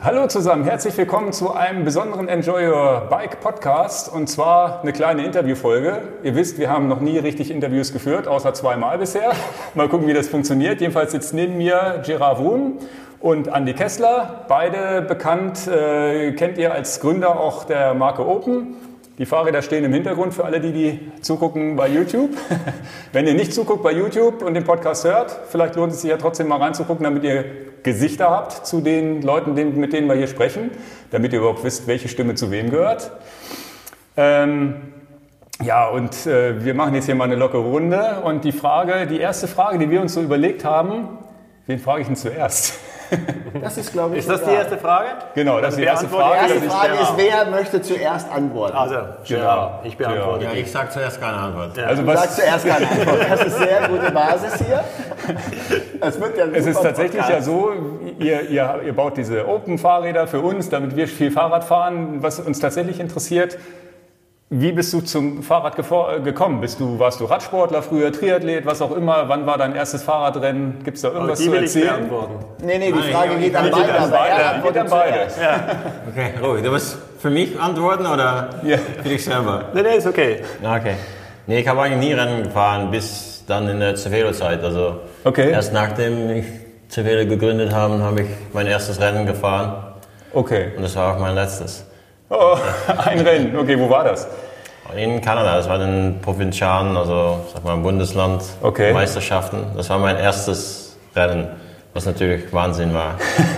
Hallo zusammen, herzlich willkommen zu einem besonderen Enjoy Your Bike Podcast und zwar eine kleine Interviewfolge. Ihr wisst, wir haben noch nie richtig Interviews geführt, außer zweimal bisher. Mal gucken, wie das funktioniert. Jedenfalls sitzt neben mir Gerard Wurm und Andy Kessler, beide bekannt, äh, kennt ihr als Gründer auch der Marke Open. Die Fahrräder stehen im Hintergrund für alle, die, die zugucken bei YouTube. Wenn ihr nicht zuguckt bei YouTube und den Podcast hört, vielleicht lohnt es sich ja trotzdem mal reinzugucken, damit ihr Gesichter habt zu den Leuten, mit denen wir hier sprechen, damit ihr überhaupt wisst, welche Stimme zu wem gehört. Ähm, ja, und äh, wir machen jetzt hier mal eine lockere Runde. Und die Frage, die erste Frage, die wir uns so überlegt haben, wen frage ich denn zuerst? Das ist, glaube ich, Ist das die erste Frage? Genau, das ist die erste Die Frage. erste Das ist Frage ist, wer möchte zuerst antworten? Also, Genau. ja, ich beantworte. Ja, ich sage zuerst keine Antwort. Also Du was, sagst zuerst keine Antwort. Das ist sehr gute Basis hier. Es wird ja Es ist tatsächlich Podcast. ja so, ihr, ihr, ihr baut diese Open-Fahrräder für uns, damit wir viel Fahrrad fahren. Was uns tatsächlich interessiert, wie bist du zum Fahrrad äh, gekommen? Bist du, warst du Radsportler früher, Triathlet, was auch immer? Wann war dein erstes Fahrradrennen? Gibt es da irgendwas die zu will ich erzählen? beantworten. Nee, nee, die Nein, Frage geht an beide, aber er Geht an beide. zuerst. Okay, Roy, du musst für mich antworten oder Ja. für dich selber? Nee, nee, ist okay. Ja, Okay. Nee, ich habe eigentlich nie Rennen gefahren, bis dann in der Cervelo-Zeit. Also Okay. erst nachdem ich Cervelo gegründet habe, habe ich mein erstes Rennen gefahren. Okay. Und das war auch mein letztes. Oh, ein Rennen. Okay, wo war das? In Kanada, das war den Provinzialen, also sag mal Bundesland, Okay. Meisterschaften. Das war mein erstes Rennen, was natürlich Wahnsinn war.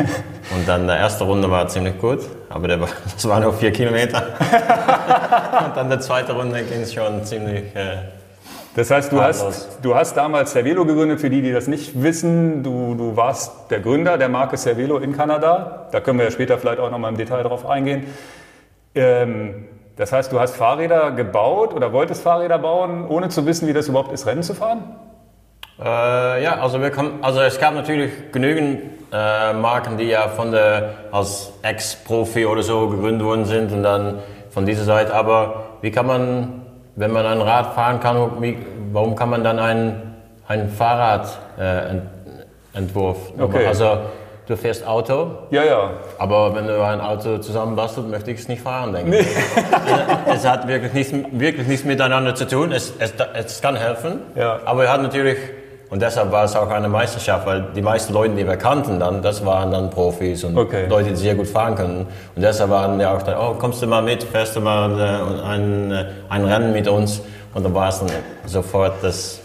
Und dann der erste Runde war ziemlich gut, aber der das waren nur vier Kilometer. Und dann der zweite Runde ging es schon ziemlich. Äh, Das heißt, du hast, du hast damals Cervelo gegründet, für die, die das nicht wissen. Du, du warst der Gründer der Marke Cervelo in Kanada. Da können wir ja später vielleicht auch noch mal im Detail drauf eingehen. Ähm, das heißt, du hast Fahrräder gebaut oder wolltest Fahrräder bauen, ohne zu wissen, wie das überhaupt ist, Rennen zu fahren? Äh, ja, also, wir kommen, also es gab natürlich genügend äh, Marken, die ja von der, als Ex-Profi oder so gegründet worden sind und dann von dieser Seite. Aber wie kann man, wenn man ein Rad fahren kann, warum kann man dann ein, ein Fahrradentwurf äh, Ent- Entwurf Okay. Also du fährst Auto, Ja, ja. aber wenn du ein Auto zusammenbastelt, möchte ich es nicht fahren, denke ich. es hat wirklich nichts, wirklich nichts miteinander zu tun. Es, es, es kann helfen, Ja. aber er hat natürlich, und deshalb war es auch eine Meisterschaft, weil die meisten Leute, die wir kannten dann, das waren dann Profis und Okay. Leute, die sehr gut fahren können. Und deshalb waren die auch dann, oh, kommst du mal mit, fährst du mal äh, ein, äh, ein Rennen mit uns? Und dann war es dann sofort das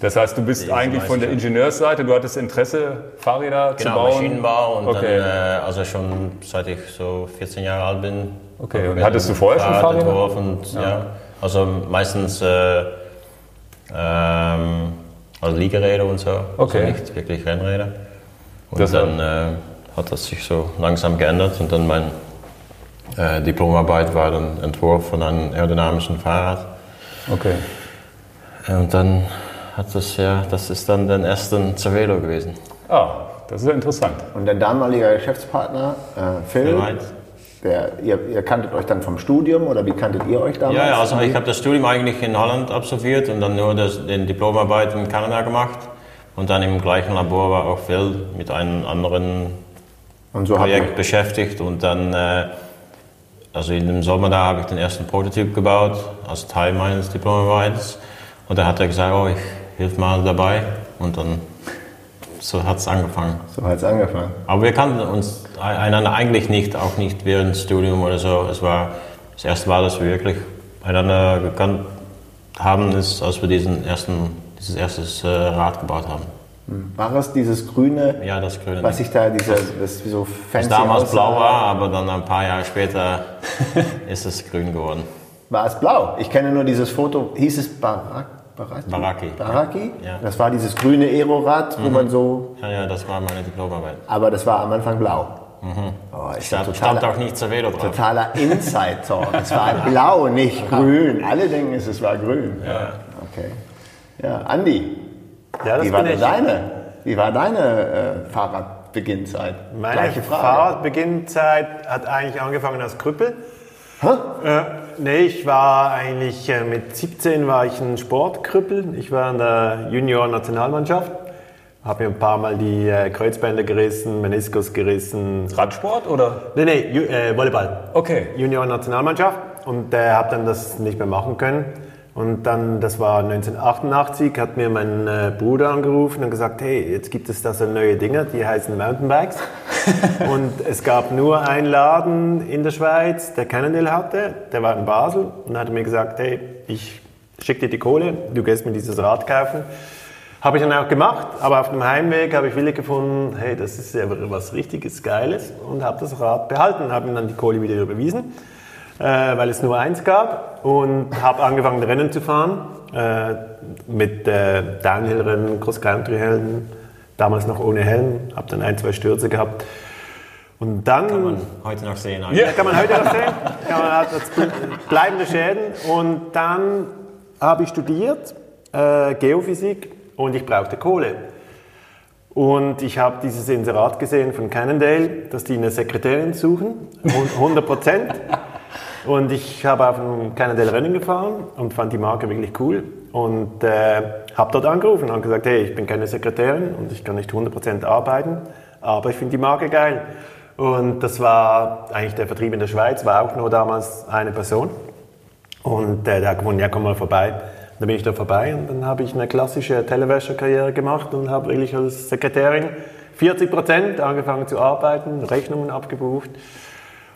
Das heißt, du bist eigentlich von der. Ingenieursseite, du hattest Interesse, Fahrräder zu Genau, bauen. Maschinenbau und Okay. dann, äh, also schon seit ich so 14 Jahre alt bin. Okay, habe und hattest du vorher schon Fahrrad Fahrräder? entworfen Und, ja. also meistens äh, ähm, also Liegeräder und so, Okay. also nicht wirklich Rennräder. Und Das- dann äh, hat das sich so langsam geändert und dann mein äh, Diplomarbeit war dann Entwurf von einem aerodynamischen Fahrrad. Okay. Und dann hat das ja, das ist dann der erste Cervelo gewesen. Ah, das ist ja interessant. Und der damalige Geschäftspartner, äh, Phil, der, ihr, ihr kanntet euch dann vom Studium oder wie kanntet ihr euch damals? Ja, ja, also ich habe das Studium eigentlich in Holland absolviert und dann nur das, den Diplomarbeit in Kanada gemacht. Und dann im gleichen Labor war auch Phil mit einem anderen Und so Projekt beschäftigt. Und dann, äh, also in dem Sommer da habe ich den ersten Prototyp gebaut, als Teil meines Diplomarbeits. Und da hat er gesagt, oh, ich hilf mal dabei. Und dann so hat es angefangen. so hat es angefangen. Aber wir kannten uns einander eigentlich nicht, auch nicht während des Studiums oder so. Es war das erste Mal, dass wir wirklich einander gekannt haben, ist, als wir diesen ersten, dieses erstes äh, Rad gebaut haben. War es dieses grüne, Ja, das Grüne. was sich da, diese, das so fancy das damals aussah? blau war, aber dann ein paar Jahre später ist es grün geworden. War es blau? Ich kenne nur dieses Foto, hieß es Barak, Baraki? Baraki. Baraki? Ja. Das war dieses grüne Aerorad, wo man so, Ja, ja, das war meine Diplomarbeit. aber das war am Anfang blau. Oh, ist ja Stand, stand totaler, auch nicht Cervelo drauf. totaler Inside-Talk. Es war blau, nicht grün. Alle denken, es war grün. Ja. Okay. Ja, Andi, Ja, das wie war bin denn ich. deine, wie war deine äh, Fahrradbeginnzeit? Meine. Fahrradbeginnzeit hat eigentlich angefangen als Krüppel. Äh, nee, ich war eigentlich äh, mit 17 war ich ein Sportkrüppel. Ich war in der Junior-Nationalmannschaft Habe mir ein paar Mal die äh, Kreuzbänder gerissen, Meniskus gerissen. Radsport oder? Nee, nee, Ju- äh, Volleyball. Okay. Junior-Nationalmannschaft und äh, habe dann das nicht mehr machen können. Und dann, das war 1988, hat mir mein äh, Bruder angerufen und gesagt, hey, jetzt gibt es da so neue Dinger, die heißen Mountainbikes. und es gab nur einen Laden in der Schweiz, der Cannondale hatte, der war in Basel und hat mir gesagt, hey, ich schicke dir die Kohle, du gehst mir dieses Rad kaufen. Habe ich dann auch gemacht, aber auf dem Heimweg habe ich willig gefunden, hey, das ist ja was richtiges Geiles und habe das Rad behalten, habe ihm dann die Kohle wieder überwiesen, weil es nur eins gab und habe angefangen Rennen zu fahren äh, mit äh, Downhill-Rennen, Cross-Country-Rennen, damals noch ohne Helm, habe dann ein, zwei Stürze gehabt und dann Kann man heute noch sehen. Ja. kann man heute noch sehen. Ja, man hat bleibende Schäden. Und dann habe ich studiert, äh, Geophysik, und ich brauchte Kohle. Und ich habe dieses Inserat gesehen von Cannondale, dass die eine Sekretärin suchen, hund- 100 Prozent. Und ich habe auf ein Cannondale-Rennen gefahren und fand die Marke wirklich cool. Und äh, habe dort angerufen und gesagt, hey, ich bin keine Sekretärin und ich kann nicht 100% arbeiten, aber ich finde die Marke geil. Und das war eigentlich der Vertrieb in der Schweiz, war auch nur damals eine Person. Und äh, der hat gewonnen, ja, komm mal vorbei. Dann bin ich da vorbei und dann habe ich eine klassische Telewäscherkarriere gemacht und habe wirklich als Sekretärin 40 Prozent angefangen zu arbeiten, Rechnungen abgebucht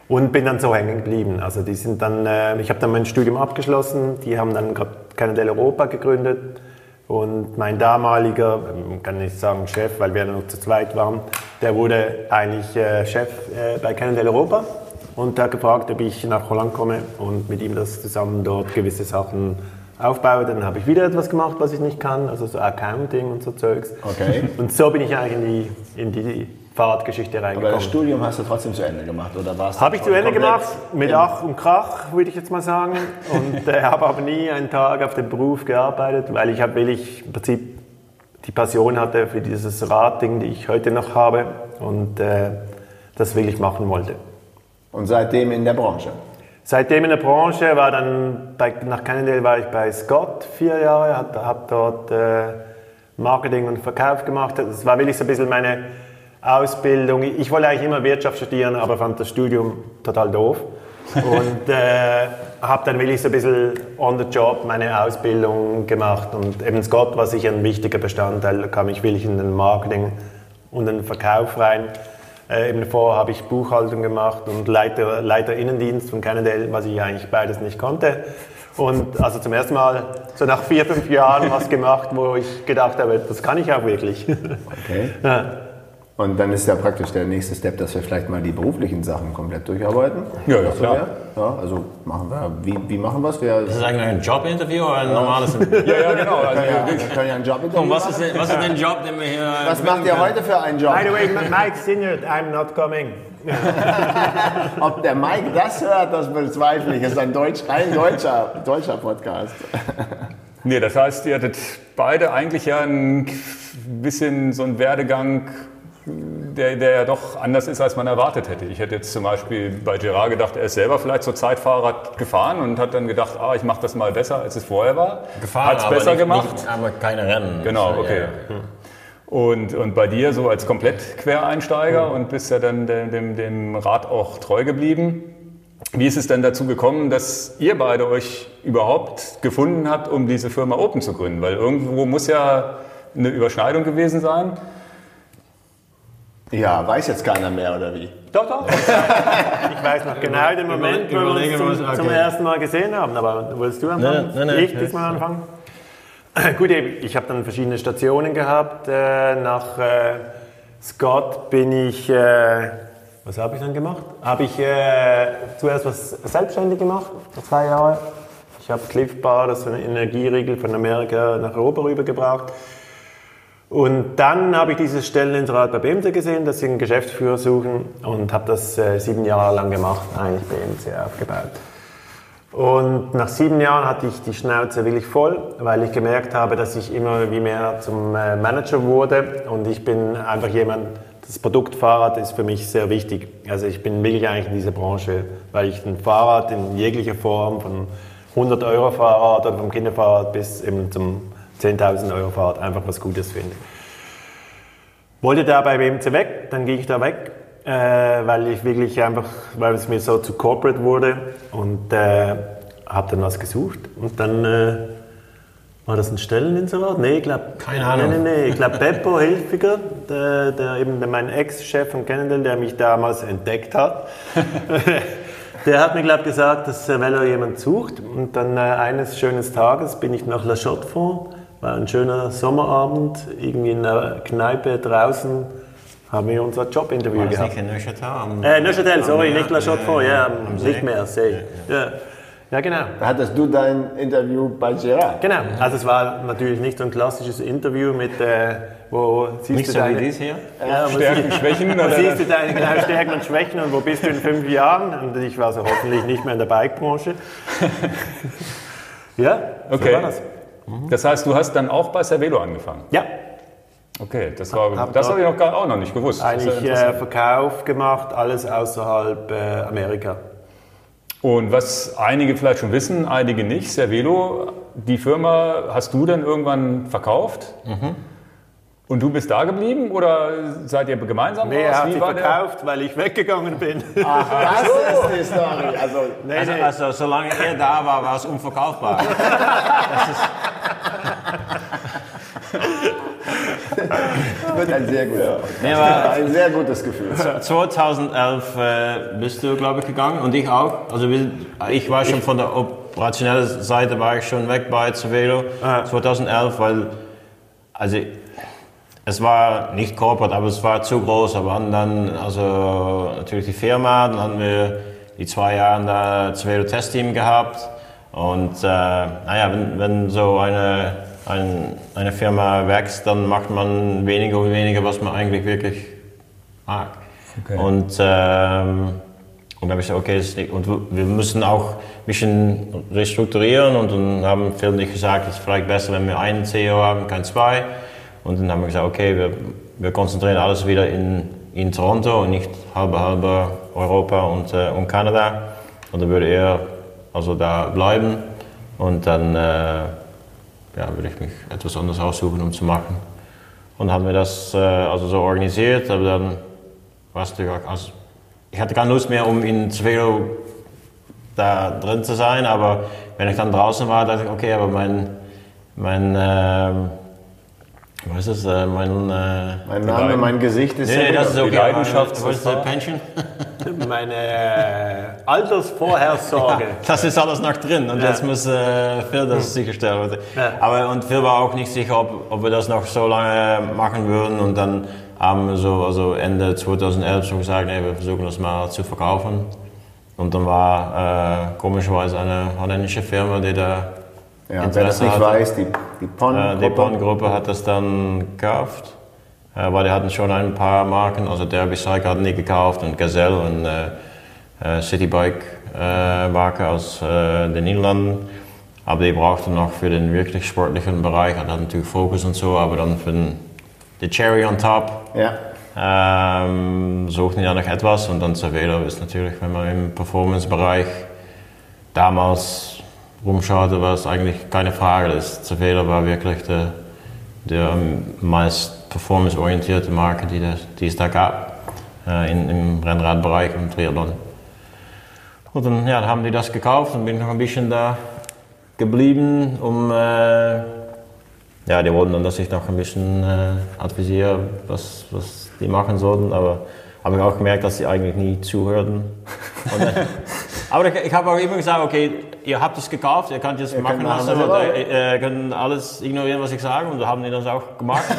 und bin dann so hängen geblieben. Also die sind dann, äh, ich habe dann mein Studium abgeschlossen, die haben dann gerade Canadell Europa gegründet und mein damaliger, ähm, kann nicht sagen Chef, weil wir noch zu zweit waren, der wurde eigentlich äh, Chef äh, bei Canadell Europa und hat gefragt, ob ich nach Holland komme und mit ihm das zusammen dort gewisse Sachen aufbaue. Dann habe ich wieder etwas gemacht, was ich nicht kann, also so Accounting und so Zeugs. Okay. Und so bin ich eigentlich in die, in die Fahrradgeschichte Aber reingekommen. das Studium hast du trotzdem zu Ende gemacht, oder warst du Habe ich zu Ende gemacht, mit Ach und Krach, würde ich jetzt mal sagen. Und äh, habe aber nie einen Tag auf dem Beruf gearbeitet, weil ich, hab, weil ich im Prinzip die Passion hatte für dieses Radding, die ich heute noch habe und äh, das wirklich machen wollte. Und seitdem in der Branche. Seitdem in der Branche war dann, bei, nach Cannondale war ich bei Scott vier Jahre, habe hab dort äh, Marketing und Verkauf gemacht. Das war wirklich so ein bisschen meine Ausbildung. Ich wollte eigentlich immer Wirtschaft studieren, aber fand das Studium total doof. Und äh, habe dann wirklich so ein bisschen on the job meine Ausbildung gemacht. Und eben Scott war sicher ein wichtiger Bestandteil. Da kam ich wirklich in den Marketing und den Verkauf rein. Äh, eben vorher habe ich Buchhaltung gemacht und Leiter, Leiter Innendienst von Cannondale, was ich eigentlich beides nicht konnte. Und also zum ersten Mal so nach vier, fünf Jahren was gemacht, wo ich gedacht habe, das kann ich auch wirklich. Okay. Ja. Und dann ist ja praktisch der nächste Step, dass wir vielleicht mal die beruflichen Sachen komplett durcharbeiten. Ja, ja, Das klar. Ja, also machen wir, wie, wie machen wir es? Ist das eigentlich ein Jobinterview oder ein normales? Ja, ja, genau. Also, können ja, wir können ja einen Job Und was ist, denn, was ist denn der Job, den wir hier. Was macht ihr heute für einen Job? By the way, Mike Senior, I'm not coming. Ob der Mike das hört, das bezweifle ich. Es ist ein, Deutsch, ein deutscher, deutscher Podcast. Nee, das heißt, ihr hattet beide eigentlich ja ein bisschen so einen Werdegang, der, der ja doch anders ist, als man erwartet hätte. Ich hätte jetzt zum Beispiel bei Gerard gedacht, er ist selber vielleicht zur Zeit Fahrrad gefahren und hat dann gedacht, ah, ich mache das mal besser, als es vorher war. gefahren, Hat es aber besser nicht, gemacht. Nicht, aber keine Rennen. Genau, So, okay. ja. Und, und bei dir so als komplett Quereinsteiger und bist ja dann dem, dem, dem Rad auch treu geblieben. Wie ist es denn dazu gekommen, dass ihr beide euch überhaupt gefunden habt, um diese Firma Open zu gründen? Weil irgendwo muss ja eine Überschneidung gewesen sein. Ja, weiß jetzt keiner mehr, oder wie? Doch, doch. Ich weiß noch genau den Moment, wo wir uns zum, zum okay. ersten Mal gesehen haben. Aber willst du anfangen? Nee, nee, nee. ich diesmal anfangen? Gut, ich habe dann verschiedene Stationen gehabt. Äh, nach äh, Scott bin ich, äh, was habe ich dann gemacht? Habe ich zuerst was selbstständig gemacht, vor zwei Jahre. Ich habe Cliff Bar, das ist ein Energieriegel von Amerika, nach Europa rübergebracht. Und dann habe ich dieses Stelleninserat bei BMC gesehen, dass sie einen Geschäftsführer suchen und habe das äh, sieben Jahre lang gemacht, eigentlich BMC aufgebaut. Und nach sieben Jahren hatte ich die Schnauze wirklich voll, weil ich gemerkt habe, dass ich immer wie mehr zum äh, Manager wurde und ich bin einfach jemand, das Produkt Fahrrad ist für mich sehr wichtig. Also ich bin wirklich eigentlich in dieser Branche, weil ich ein Fahrrad in jeglicher Form von 100 Euro Fahrrad oder vom Kinderfahrrad bis eben zum 10.000 Euro Fahrrad einfach was Gutes finde. wollte da bei BMC weg, dann ging ich da weg, äh, weil ich wirklich einfach, weil es mir so zu corporate wurde und äh, habe dann was gesucht und dann äh, war das ein Stelleninserat? Nee, ich glaube. Keine Ahnung. Nee, nee, nee. Ich glaube, Beppo Hilfiger, der, der eben mein Ex-Chef von Cannondale, der mich damals entdeckt hat, der hat mir, glaube gesagt, dass äh, Velo jemand sucht. Und dann äh, eines schönen Tages bin ich nach La Chaux-de-Fonds, war ein schöner Sommerabend, irgendwie in einer Kneipe draußen, haben wir unser Jobinterview War das gehabt. nicht in Neuchâtel? Am- Äh, Neuchâtel, sorry, am- nicht La Chaux-de-Fonds, ja, am nicht mehr, See. Ja. ja, genau. Da hattest du dein Interview bei Gerard. Genau, also es war natürlich nicht so ein klassisches Interview mit, äh, wo siehst Nicht du so wie deine, dies hier? ja, wo Stärken, siehst- Schwächen wo oder siehst du deine genau, Stärken und Schwächen und wo bist du in fünf Jahren? Und ich war so hoffentlich nicht mehr in der Bike-Branche. ja, so Okay. war das. Das heißt, du hast dann auch bei Cervelo angefangen. Ja, Okay, das, war, Hab das habe ich noch gar auch noch nicht gewusst. Das ist ja eigentlich äh. Verkauf gemacht, alles außerhalb äh, Amerika. Und was einige vielleicht schon wissen, einige nicht, Cervelo, die Firma hast du dann irgendwann verkauft? Mhm. Und du bist da geblieben oder seid ihr gemeinsam Nee, raus? er hat Wie sie war der- verkauft, weil ich weggegangen bin. Ach, das ist die Story. Also, nee, Also, nee. also solange er da war, war es unverkaufbar. wird ein sehr, guter, Nee, aber ein sehr gutes Gefühl. 2011 äh, bist du, glaube ich, gegangen und ich auch. Also ich war schon von der operationellen Seite war ich schon weg bei Cervelo 2011, weil also es war nicht corporate, aber es war zu groß. Aber hatten dann also natürlich die Firma, dann hatten wir die zwei Jahre da Cervelo Testteam gehabt und äh, naja, wenn, wenn so eine ein, eine Firma wächst, dann macht man weniger und weniger, was man eigentlich wirklich mag. Okay. Und, ähm, und dann habe ich gesagt, okay, nicht, und wir- müssen auch ein bisschen restrukturieren und dann haben und ich gesagt, es ist vielleicht besser, wenn wir einen CEO haben, kein zwei. Und dann haben wir gesagt, okay, wir, wir konzentrieren alles wieder in, in Toronto und nicht halbe halbe Europa und, äh, und Kanada. Und dann würde er also da bleiben und dann äh, ja, würde ich mich etwas anderes aussuchen, um zu machen. Und haben wir das äh, also so organisiert, aber dann war es natürlich auch, also ich hatte keine Lust mehr, um in Cervelo da drin zu sein, aber wenn ich dann draußen war, dachte ich, okay, aber mein, mein, ähm, was ist äh, mein, äh, Mein Name, mein Gesicht ist nee, nee, das ist die okay, Leidenschaft meine- was ist das, Pension? Meine äh, Altersvorhersorge. Das ist alles noch drin und jetzt muss äh, Phil das sicherstellen. Ja. Aber und Phil war auch nicht sicher, ob, ob wir das noch so lange machen würden und dann haben wir so also Ende 2011 so gesagt, nee, wir versuchen das mal zu verkaufen. Und dann war äh, komischerweise eine holländische Firma, die da Ja, wer das nicht hatte. weiß, die, die pon Äh, die Bond-Gruppe hat das dann gekauft, äh, weil die hatten schon ein paar Marken, also Derby Cycle hatten die gekauft und Gazelle und äh, äh, Citybike äh, Marke aus äh, den Niederlanden. Aber die brauchten noch für den wirklich sportlichen Bereich, hat natürlich Focus und so, aber dann für den die Cherry on top Ja, ähm, suchten ja noch etwas und dann Cervelo ist natürlich, wenn man im Performance-Bereich damals rumschaute, war es eigentlich keine Frage. Das Cervelo war wirklich der, der meist performance-orientierte Marke, die, das, die es da gab äh, in, im Rennradbereich und Triathlon. Und dann ja, dann haben die das gekauft und bin noch ein bisschen da geblieben, um äh, ja, die wollten dann, dass ich noch ein bisschen äh, advisiere, was, was die machen sollten, aber habe ich auch gemerkt, dass sie eigentlich nie zuhörten. Und, äh, aber ich, ich habe auch immer gesagt, okay, ihr habt es gekauft, ihr könnt jetzt machen, könnt was machen, ihr wollt, ihr ihr äh, könnt alles ignorieren, was ich sage und da haben die das auch gemacht.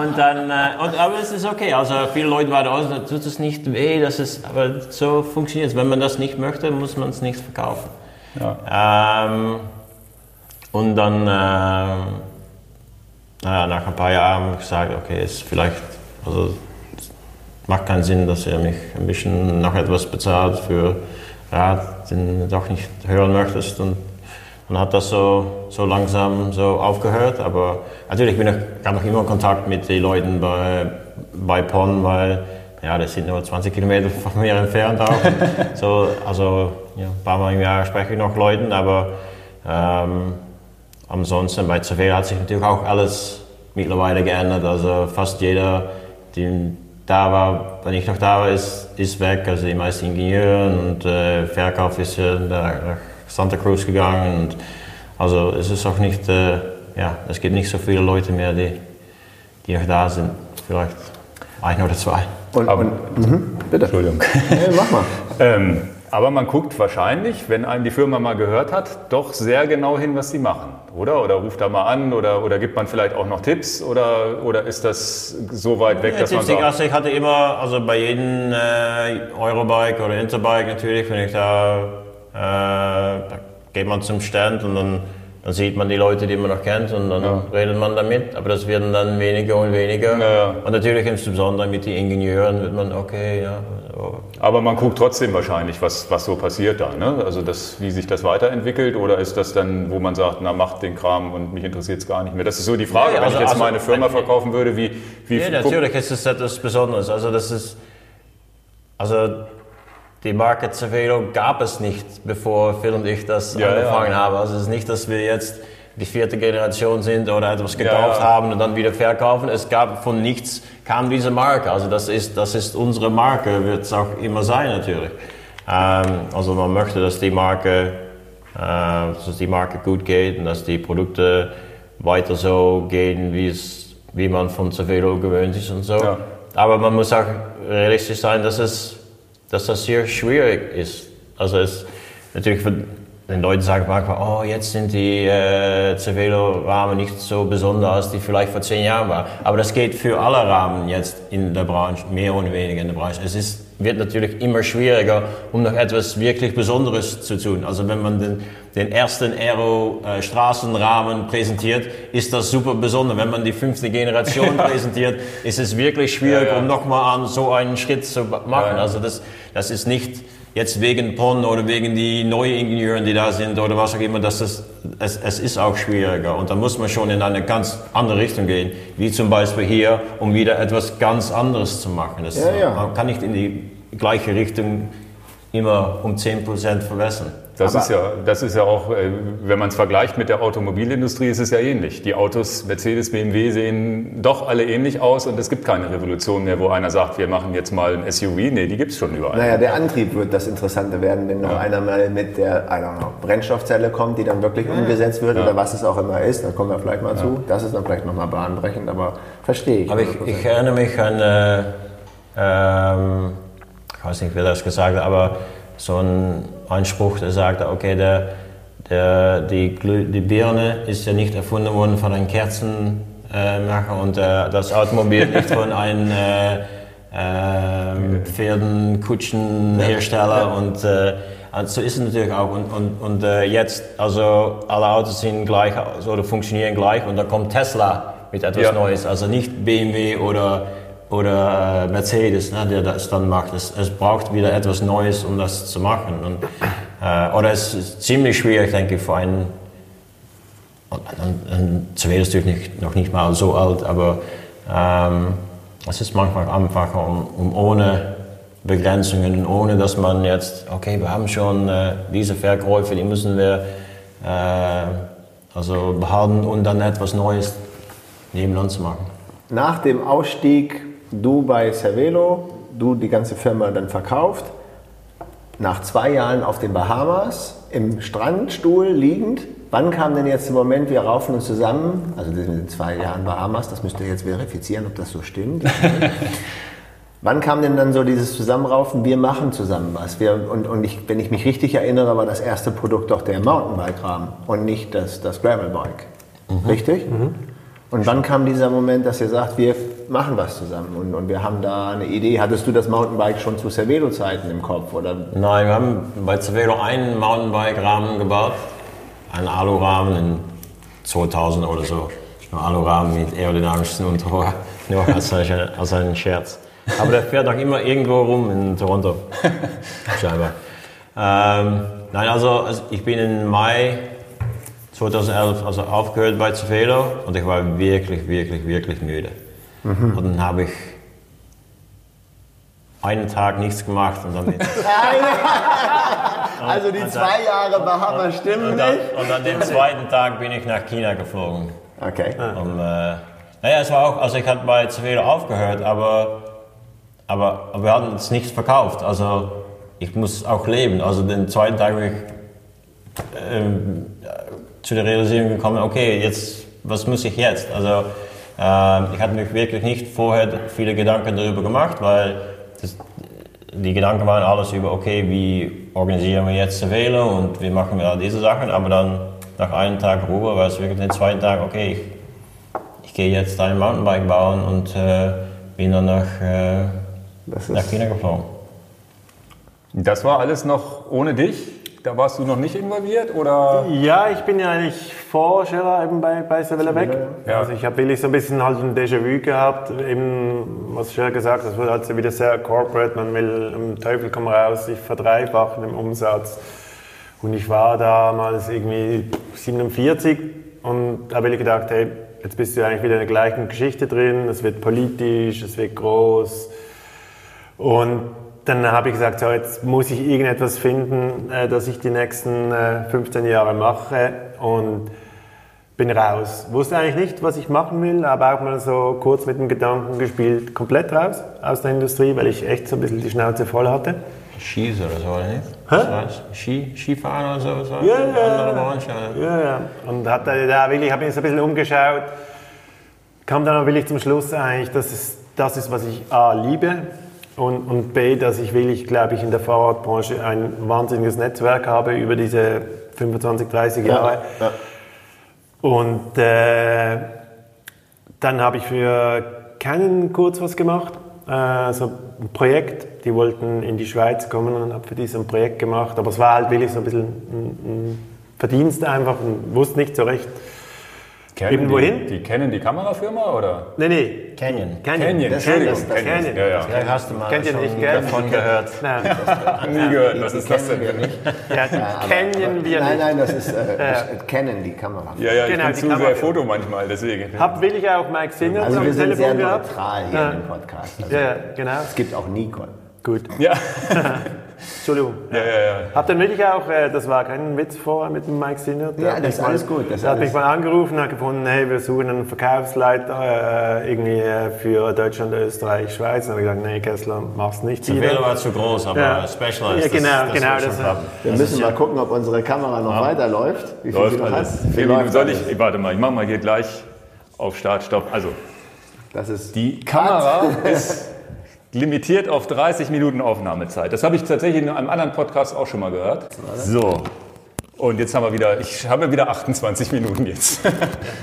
Und dann, äh, und, aber es ist okay, also viele Leute waren aus, da tut es nicht weh, das ist, aber so funktioniert es. Wenn man das nicht möchte, muss man es nicht verkaufen. Ähm, und dann, ähm, naja, nach ein paar Jahren habe ich gesagt, okay, ist vielleicht, also macht keinen Sinn, dass ihr mich ein bisschen noch etwas bezahlt für Rat, den du doch nicht hören möchtest. Und dann hat das so, so langsam so aufgehört. Aber natürlich bin ich gerade noch immer Kontakt mit den Leuten bei, bei PON, weil ja, das sind nur 20 Kilometer von mir entfernt auch. so, also ja, ein paar Mal im Jahr spreche ich noch Leuten, aber ähm, ansonsten bei Cervera hat sich natürlich auch alles mittlerweile geändert. Also fast jeder, der da war, wenn ich noch da war, ist, ist weg. Also die meisten Ingenieure und äh, Verkauf ist äh, nach Santa Cruz gegangen. Und also es ist auch nicht, äh, ja, es gibt nicht so viele Leute mehr, die, die noch da sind. Vielleicht ein oder zwei. Und, Aber- und mhm, bitte. Entschuldigung. Nee, mach mal. Ähm, aber man guckt wahrscheinlich, wenn einem die Firma mal gehört hat, doch sehr genau hin, was sie machen, oder? Oder ruft da mal an oder, oder gibt man vielleicht auch noch Tipps oder, oder ist das so weit weg, Ja, dass man Tipps, sagt, also ich hatte immer, also bei jedem äh, Eurobike oder Interbike natürlich, wenn ich da, äh, da geht man zum Stand und dann, dann sieht man die Leute, die man noch kennt und dann redet man damit, aber das werden dann weniger und weniger. Ja, ja. Und natürlich insbesondere mit den Ingenieuren wird man, okay, ja. Aber man guckt trotzdem wahrscheinlich, was, was so passiert da, ne? Also das, wie sich das weiterentwickelt oder ist das dann, wo man sagt, na macht den Kram und mich interessiert es gar nicht mehr? Das ist so die Frage, Ja, wenn also- ich jetzt also- meine Firma verkaufen würde, wie, wie Ja, natürlich ist es etwas Besonderes. Also das ist, also die Marke Cervelo gab es nicht, bevor Phil und ich das Ja, angefangen haben. Also es ist nicht, dass wir jetzt die vierte Generation sind oder etwas gekauft ja. haben und dann wieder verkaufen. Es gab von nichts kam diese Marke. Also das ist, das ist unsere Marke, wird es auch immer sein natürlich. Ähm, also man möchte, dass die Marke, äh, dass die Marke gut geht und dass die Produkte weiter so gehen, wie es, wie man von Cervelo gewöhnt ist und so. Ja. Aber man muss auch realistisch sein, dass, es, dass das sehr schwierig ist. Also es natürlich für den Leuten sagen manchmal, oh jetzt sind die äh, Cervelo-Rahmen nicht so besonders, als die vielleicht vor zehn Jahren waren. Aber das geht für alle Rahmen jetzt in der Branche, mehr oder weniger in der Branche. Es ist, wird natürlich immer schwieriger, um noch etwas wirklich Besonderes zu tun. Also wenn man den, den ersten Aero-Straßenrahmen präsentiert, ist das super besonders. Wenn man die fünfte Generation präsentiert, ist es wirklich schwierig, Ja, ja. um nochmal an so einen Schritt zu machen. Ja, ja. Also das, das ist nicht jetzt wegen PON oder wegen die neuen Ingenieuren, die da sind oder was auch immer, dass es, es, es ist auch schwieriger und da muss man schon in eine ganz andere Richtung gehen, wie zum Beispiel hier, um wieder etwas ganz anderes zu machen. Das, Ja, ja. Man kann nicht in die gleiche Richtung immer um 10% verbessern. Das Aber- ist, ja, das ist ja auch, äh, wenn man es vergleicht mit der Automobilindustrie, ist es ja ähnlich. Die Autos, Mercedes, BMW sehen doch alle ähnlich aus und es gibt keine Revolution mehr, wo einer sagt, wir machen jetzt mal ein SUV. Nee, die gibt es schon überall. Naja, der Antrieb wird das Interessante werden, wenn noch einer mal mit der know, Brennstoffzelle kommt, die dann wirklich umgesetzt wird oder was es auch immer ist. Da kommen wir vielleicht mal zu. Das ist dann vielleicht nochmal bahnbrechend, aber verstehe ich. Aber ich, ich erinnere mich an, äh, ähm, ich weiß nicht, wer das gesagt hat, aber so ein, ein Spruch, der sagte, okay, der, der, die, die Birne ist ja nicht erfunden worden von einem Kerzenmacher und äh, das Automobil nicht von einem äh, äh, Pferdenkutschenhersteller und äh, also so ist es natürlich auch. Und, und, und äh, jetzt, also alle Autos sind gleich also, oder funktionieren gleich und dann kommt Tesla mit etwas Ja. Neues. Also nicht BMW oder, oder äh, Mercedes, ne, der das dann macht. Es, es braucht wieder etwas Neues, um das zu machen. Und, äh, oder es ist ziemlich schwierig, denke ich, für einen. Und, und, ist natürlich noch nicht mal so alt, aber ähm, es ist manchmal einfacher, um, um ohne Begrenzungen, ohne dass man jetzt, okay, wir haben schon äh, diese Verkäufe, die müssen wir äh, also behalten und dann etwas Neues nebenan zu machen. Nach dem Ausstieg, du bei Cervelo, du die ganze Firma dann verkauft, nach zwei Jahren auf den Bahamas, im Strandstuhl liegend, wann kam denn jetzt der Moment, wir raufen uns zusammen, also das mit den zwei Jahren Bahamas, das müsst ihr jetzt verifizieren, ob das so stimmt. Wann kam denn dann so dieses Zusammenraufen, wir machen zusammen was? Wir, und und ich, wenn ich mich richtig erinnere, war das erste Produkt doch der Mountainbike-Rahmen und nicht das, das Gravelbike. Richtig? Und wann kam dieser Moment, dass ihr sagt, wir machen was zusammen und, und wir haben da eine Idee? Hattest du das Mountainbike schon zu Cervelo-Zeiten im Kopf? Oder? Nein, wir haben bei Cervelo einen Mountainbike-Rahmen gebaut, einen Alurahmen in 2000 oder so. Ein Alurahmen mit aerodynamischsten Unterrohr, nur als, ein- als ein Scherz. Aber der fährt auch immer irgendwo rum in Toronto, scheinbar. Ähm, nein, also, also ich bin im Mai 2011 also aufgehört bei Cervelo und ich war wirklich, wirklich, wirklich müde. Und dann habe ich einen Tag nichts gemacht und dann Also die zwei Jahre Bahamas stimmen Und dann, nicht? und an dem zweiten Tag bin ich nach China geflogen, Okay. um äh, Naja, es war auch, also ich hatte bei Cervelo aufgehört, aber, aber, aber wir hatten jetzt nichts verkauft. Also ich muss auch leben. Also den zweiten Tag bin ich ähm, zu der Realisierung gekommen, okay, jetzt, was muss ich jetzt? Also ähm, ich hatte mich wirklich nicht vorher viele Gedanken darüber gemacht, weil das, die Gedanken waren alles über, okay, wie organisieren wir jetzt Cervelo und wie machen wir all diese Sachen, aber dann nach einem Tag Ruhe war es wirklich den zweiten Tag, okay, ich ich gehe jetzt ein Mountainbike bauen und äh, bin dann nach, äh, nach China geflogen. Das war alles noch ohne dich? Da warst du noch nicht involviert oder? Ja, ich bin ja eigentlich vor Scherer eben bei, bei Sevilla weg. Ja. Also ich habe wirklich so ein bisschen halt ein Déjà-vu gehabt, eben was Scherer gesagt hat, das wurde halt so wieder sehr corporate, man will im Teufel komm raus, sich verdreifachen im Umsatz. Und ich war damals irgendwie 47 und da habe ich gedacht, hey, jetzt bist du eigentlich wieder in der gleichen Geschichte drin, es wird politisch, es wird groß. Und dann habe ich gesagt, so, jetzt muss ich irgendetwas finden, äh, das ich die nächsten äh, 15 Jahre mache und bin raus. Wusste eigentlich nicht, was ich machen will, aber auch mal so kurz mit dem Gedanken gespielt, komplett raus aus der Industrie, weil ich echt so ein bisschen die Schnauze voll hatte. Skis oder so, oder nicht? Hä? Ski, Skifahren oder so? so Ja, ja. Branche. Ja, ja. Und hat da, wirklich, habe mich so ein bisschen umgeschaut, kam dann auch wirklich zum Schluss eigentlich, dass es das ist, was ich A liebe und, und B, dass ich wirklich, glaube ich, in der Fahrradbranche ein wahnsinniges Netzwerk habe über diese 25, 30 Jahre. Ja. Und äh, dann habe ich für keinen kurz was gemacht, äh, so ein Projekt. Die wollten in die Schweiz kommen und habe für die so ein Projekt gemacht. Aber es war halt wirklich so ein bisschen ein, ein Verdienst einfach und wusste nicht so recht. Kennen Irgendwo die, hin? Die kennen die Kamerafirma oder? Nee, nee. Canyon. Canyon. Canyon, Das- Entschuldigung. das- das- Canyon. Canyon. Ja, ja. Vielleicht hast du mal Kennt ihr schon nicht, gell? davon gehört. Nein. Nie gehört. Was Die ist das kennen denn? wir nicht. Ja, aber- Canyon wir Nein, nicht. nein, das ist äh, Canon, die Kamera. Ja, ja, ich Genau, bin die zu sehr Kamera- Foto manchmal, deswegen. Hab wirklich auch Mike Singer Also am wir sind sehr gehabt. neutral hier Ja. im Podcast. Also Ja, ja, genau. Es gibt auch Nikon. Gut. Ja, Entschuldigung. ja, ja. ja. Hab dann wirklich auch, äh, das war kein Witz vorher mit dem Mike Sinner. Ja, das ist alles gut, das Der hat mich mal angerufen, hat gefunden, hey, wir suchen einen Verkaufsleiter äh, irgendwie äh, für Deutschland, Österreich, Schweiz. Und habe ich gesagt, nee, Kessler, mach's nicht Cervelo wieder. war zu groß, aber Ja. Specialized, Ja, genau, das, das genau, das- klappen. Wir müssen mal ja- gucken, ob unsere Kamera noch weiterläuft. Wie viel Läuft sie noch alles. hat. Wie läuft soll alles? ich, warte mal, ich mach mal hier gleich auf Start, Stopp. Also, Das ist die Kamera ist limitiert auf 30 Minuten Aufnahmezeit. Das habe ich tatsächlich in einem anderen Podcast auch schon mal gehört. So. Und jetzt haben wir wieder, ich habe wieder 28 Minuten jetzt.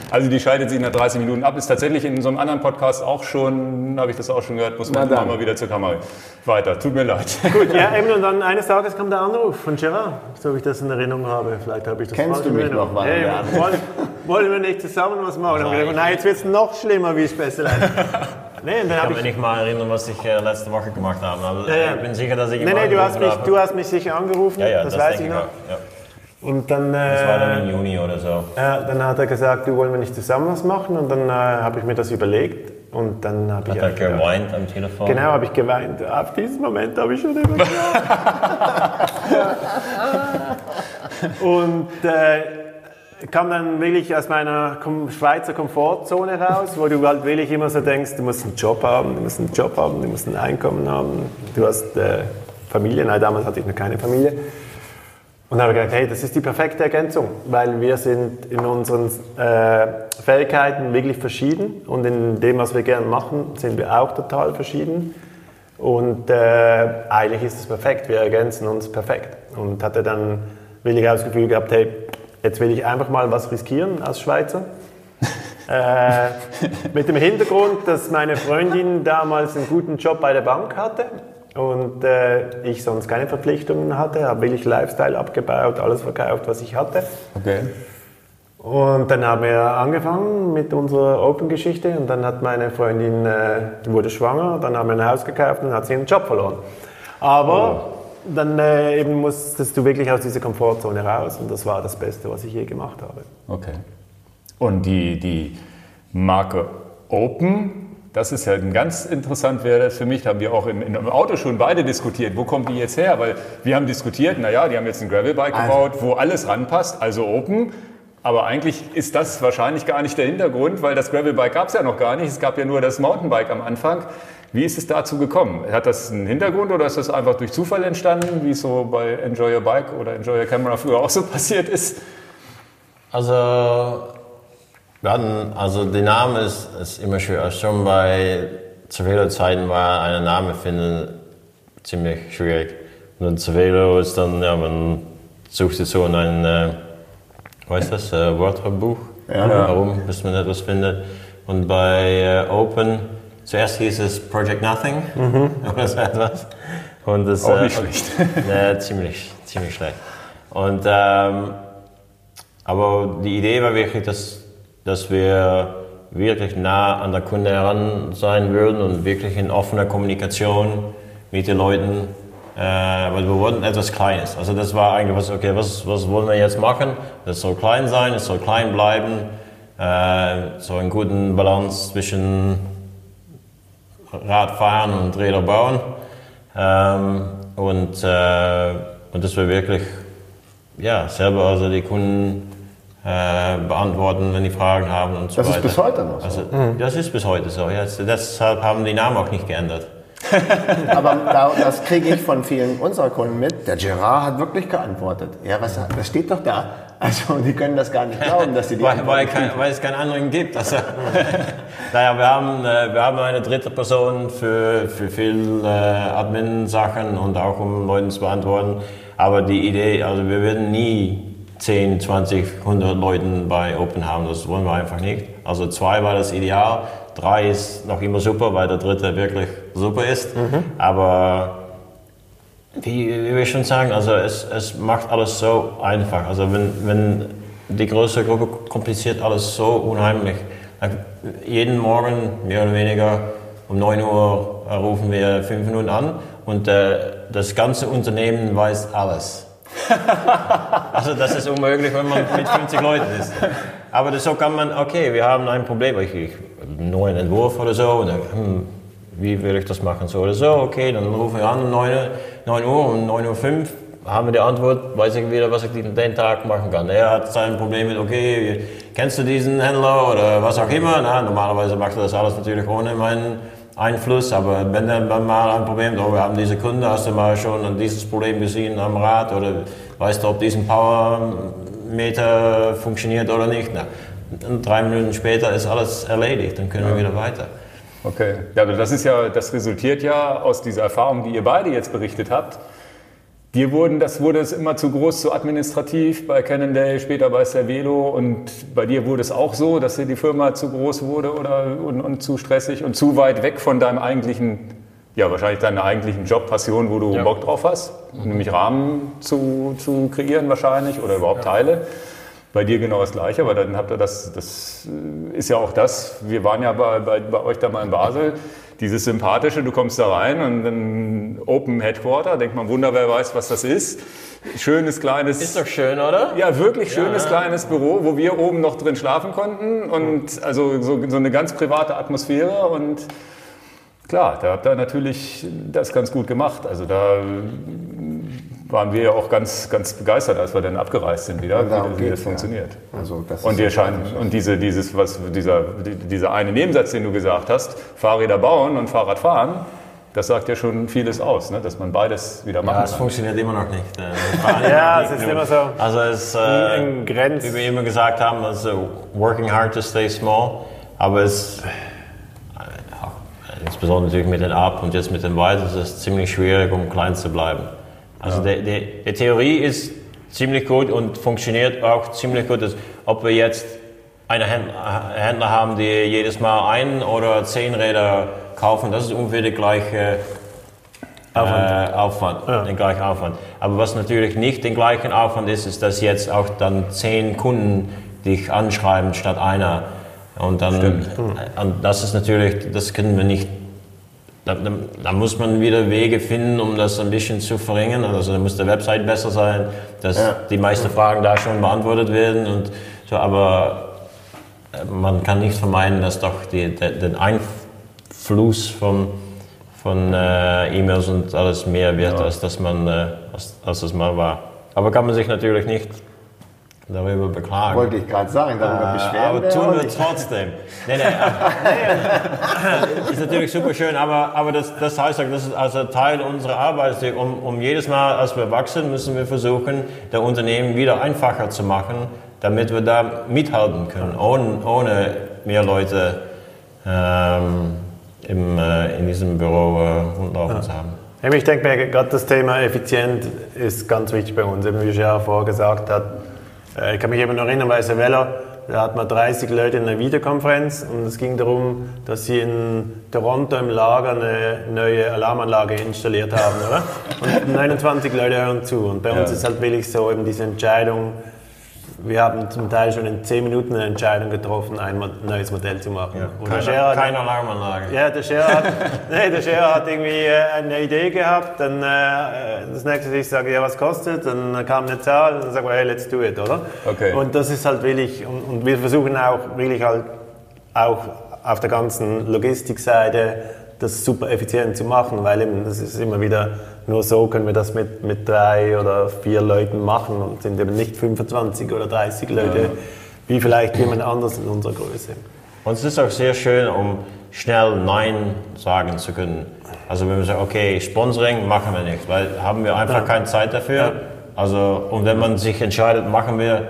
Also die schaltet sich nach 30 Minuten ab. Ist tatsächlich in so einem anderen Podcast auch schon, habe ich das auch schon gehört, muss man mal wieder zur Kamera. Weiter, tut mir leid. Gut, ja, eben, und dann eines Tages kam der Anruf von Gerard, so wie ich das in Erinnerung habe. Vielleicht habe ich das Kennst falsch du mich Erinnerung. noch, war Hey, wollen, wollen wir nicht zusammen was machen? Gedacht, nein, jetzt wird es noch schlimmer, wie es besser läuft. Nee, dann Ich kann ich mich nicht mal erinnern, was ich äh, letzte Woche gemacht habe. Aber Ja, ja. ich bin sicher, dass ich Nee, immer nee, du hast, mich, habe. du hast mich sicher angerufen, Ja, ja, das, das, weiß ich ich noch. Ja. Und dann, Das war dann äh, im Juni oder so. ja, dann hat er gesagt, du wollen wir nicht zusammen was machen und dann äh, habe ich mir das überlegt und dann habe ich Hat er geweint am Telefon. Genau, habe ich geweint. Auf diesen Moment habe ich schon immer geweint. Und äh, kam dann wirklich aus meiner Schweizer Komfortzone raus, wo du halt wirklich immer so denkst, du musst einen Job haben, du musst einen Job haben, du musst ein Einkommen haben, du hast äh, Familie, nein, damals hatte ich noch keine Familie. Und dann habe ich gedacht, hey, das ist die perfekte Ergänzung, weil wir sind in unseren äh, Fähigkeiten wirklich verschieden und in dem, was wir gerne machen, sind wir auch total verschieden. Und äh, eigentlich ist es perfekt, wir ergänzen uns perfekt. Und hatte dann wirklich auch das Gefühl gehabt, hey, jetzt will ich einfach mal was riskieren als Schweizer. äh, mit dem Hintergrund, dass meine Freundin damals einen guten Job bei der Bank hatte und äh, ich sonst keine Verpflichtungen hatte, habe wirklich Lifestyle abgebaut, alles verkauft, was ich hatte. Okay. Und dann haben wir angefangen mit unserer Open-Geschichte und dann hat meine Freundin, äh, wurde schwanger, dann haben wir ein Haus gekauft und dann hat sie ihren Job verloren. Aber dann äh, eben musstest du wirklich aus dieser Komfortzone raus und das war das Beste, was ich je gemacht habe. Okay. Und die, die Marke Open, das ist ja ein ganz interessant, wäre das für mich, da haben wir auch im, im Auto schon beide diskutiert, wo kommt die jetzt her? Weil wir haben diskutiert, naja, die haben jetzt ein Gravelbike Also- gebaut, wo alles ranpasst, also Open. Aber eigentlich ist das wahrscheinlich gar nicht der Hintergrund, weil das Gravelbike gab es ja noch gar nicht. Es gab ja nur das Mountainbike am Anfang. Wie ist es dazu gekommen? Hat das einen Hintergrund oder ist das einfach durch Zufall entstanden, wie es so bei Enjoy Your Bike oder Enjoy Your Camera früher auch so passiert ist? Also, wir hatten, also der Name ist, ist immer schwer. Also schon bei Cervelo-Zeiten war ein Name finden ziemlich schwierig. Und Cervelo ist dann, ja, man sucht sich so in ein, äh, was das, äh, Wörterbuch Ja. herum, bis man etwas findet. Und bei äh, Open, zuerst hieß es Project Nothing oder so etwas. Und das, Auch nicht äh, schlecht. ja, ziemlich, ziemlich schlecht. Und, ähm, aber die Idee war wirklich, dass, dass wir wirklich nah an der Kunde heran sein würden und wirklich in offener Kommunikation mit den Leuten, äh, weil wir wollten etwas Kleines. Also das war eigentlich was, okay, was, was wollen wir jetzt machen? Das soll klein sein, es soll klein bleiben, äh, so einen guten Balance zwischen Radfahren und Räder bauen. Ähm, und, äh, und das wir wirklich ja, selber also die Kunden äh, beantworten, wenn die Fragen haben und so Das ist weiter. bis heute noch so. Also, Das ist bis heute so. Ja. Deshalb haben die Namen auch nicht geändert. Aber da, das kriege ich von vielen unserer Kunden mit. Der Gerard hat wirklich geantwortet. Ja, was, das steht doch da. Also, die können das gar nicht glauben, dass sie die Weil, weil, kein, weil es keinen anderen gibt. Also, naja, wir haben, äh, wir haben eine dritte Person für, für viel äh, Admin-Sachen und auch um Leuten zu beantworten. Aber die Idee, also wir werden nie 10, 20, 100 Leuten bei Open haben. Das wollen wir einfach nicht. Also zwei war das Ideal. Drei ist noch immer super, weil der dritte wirklich super ist. Aber wie, wie wir schon sagen, also es, es macht alles so einfach. Also wenn, wenn die größere Gruppe kompliziert alles so unheimlich. Jeden Morgen, mehr oder weniger, um 9 Uhr rufen wir fünf Minuten an und äh, das ganze Unternehmen weiß alles. also das ist unmöglich, wenn man mit 50 Leuten ist. Aber so kann man, okay, wir haben ein Problem, ich, ich einen neuen Entwurf oder so, und hm, wie will ich das machen, so oder so, okay, dann rufen wir an um 9, 9 Uhr, um 9.05 Uhr haben wir die Antwort, weiß ich wieder, was ich den, Tag machen kann. Er hat sein Problem mit, okay, kennst du diesen Händler oder was auch immer, Na, normalerweise macht er das alles natürlich ohne meinen Einfluss, aber wenn er dann mal ein Problem hat, oh, wir haben diese Kunde, hast du mal schon dieses Problem gesehen am Rad oder weißt du, ob diesen Powermeter funktioniert oder nicht? Na, und drei Minuten später ist alles erledigt, dann können wir wieder weiter. Okay. Ja, aber das ist ja, das resultiert ja aus dieser Erfahrung, die ihr beide jetzt berichtet habt. Dir wurden, das wurde es immer zu groß, zu administrativ bei Cannondale, später bei Cervelo und bei dir wurde es auch so, dass dir die Firma zu groß wurde oder und, und zu stressig und zu weit weg von deinem eigentlichen, ja wahrscheinlich deiner eigentlichen Jobpassion, wo du Ja. Bock drauf hast, nämlich Rahmen zu, zu kreieren wahrscheinlich oder überhaupt Teile. Bei dir genau das Gleiche, aber dann habt ihr das, das äh, ist ja auch das, wir waren ja bei, bei, bei euch da mal in Basel, dieses Sympathische, du kommst da rein und dann Open Headquarter, denkt man, Wunder, wer weiß, was das ist. Schönes, kleines... Ist doch schön, oder? Ja, wirklich schönes Ja. kleines Büro, wo wir oben noch drin schlafen konnten und also so, so eine ganz private Atmosphäre und klar, da habt ihr natürlich das ganz gut gemacht. Also da waren wir ja auch ganz, ganz begeistert, als wir dann abgereist sind wieder, darum wie, wie das geht's, ja. funktioniert. Also das Und dir scheint, und diese, dieses, was, dieser, die- dieser eine Nebensatz, den du gesagt hast, Fahrräder bauen und Fahrrad fahren, das sagt ja schon vieles aus, ne? dass man beides wieder machen Ja, es kann. funktioniert immer noch nicht. Äh, Ja, es ist immer so. Also es, äh, Ein Grenz- wie wir immer gesagt haben, also working hard to stay small, aber es, äh, äh, insbesondere natürlich mit den Up und jetzt mit den Wide, ist es ziemlich schwierig, um klein zu bleiben. Also die, die, die Theorie ist ziemlich gut und funktioniert auch ziemlich gut. dass- Ob wir jetzt einen Händler, Händler haben, die jedes Mal ein oder zehn Räder kaufen, das ist ungefähr die gleiche Aufwand, äh, Aufwand den gleichen Aufwand. Aber was natürlich nicht den gleichen Aufwand ist, ist, dass jetzt auch dann zehn Kunden dich anschreiben statt einer. Und dann, äh, und das ist natürlich, das können wir nicht. Da, da, da muss man wieder Wege finden, um das ein bisschen zu verringern. Also da muss die Website besser sein, dass Ja. die meisten Fragen da schon beantwortet werden und so. Aber äh, man kann nicht vermeiden, dass doch die, der, den Einfluss von, von äh, E-Mails und alles mehr wird, als, dass man, äh, als, als das mal war. Aber kann man sich natürlich nicht darüber beklagen. Wollte ich gerade sagen, darüber beschweren aber wir tun wir trotzdem. Nee, nee, aber- ist natürlich super schön, aber, aber das, das heißt auch, das ist also Teil unserer Arbeit. Um, um jedes Mal, als wir wachsen, müssen wir versuchen, der Unternehmen wieder einfacher zu machen, damit wir da mithalten können, ohne, ohne mehr Leute ähm, im, äh, in diesem Büro äh, rumlaufen zu haben. Ja, Ich denke mir, gerade das Thema effizient ist ganz wichtig bei uns. Eben wie Gerard vorher gesagt hat, äh, ich kann mich eben noch erinnern, bei Savella, da hat man 30 Leute in einer Videokonferenz und es ging darum, dass sie in Toronto im Lager eine neue Alarmanlage installiert haben, oder? Und 29 Leute hören zu. Und bei uns ist halt wirklich so eben diese Entscheidung, wir haben zum Teil schon in 10 Minuten eine Entscheidung getroffen, ein neues Modell zu machen. Und der Keine, Gerard- keine Alarmanlage. ja, der Scherer hat, nee, der Scherer hat irgendwie äh, eine Idee gehabt. Dann äh, das nächste, ich sage, ja, was kostet? Dann kam eine Zahl, dann sagen wir, hey, let's do it, oder? Okay. Und das ist halt wirklich, und, und wir versuchen auch wirklich halt auch auf der ganzen Logistikseite das super effizient zu machen, weil eben das ist immer wieder nur so können wir das mit, mit drei oder vier Leuten machen und sind eben nicht 25 oder 30 Leute, wie vielleicht jemand anders in unserer Größe. Und es ist auch sehr schön, um schnell Nein sagen zu können. Also wenn wir sagen, okay, Sponsoring machen wir nicht, weil haben wir einfach keine Zeit dafür. Also und wenn man sich entscheidet, machen wir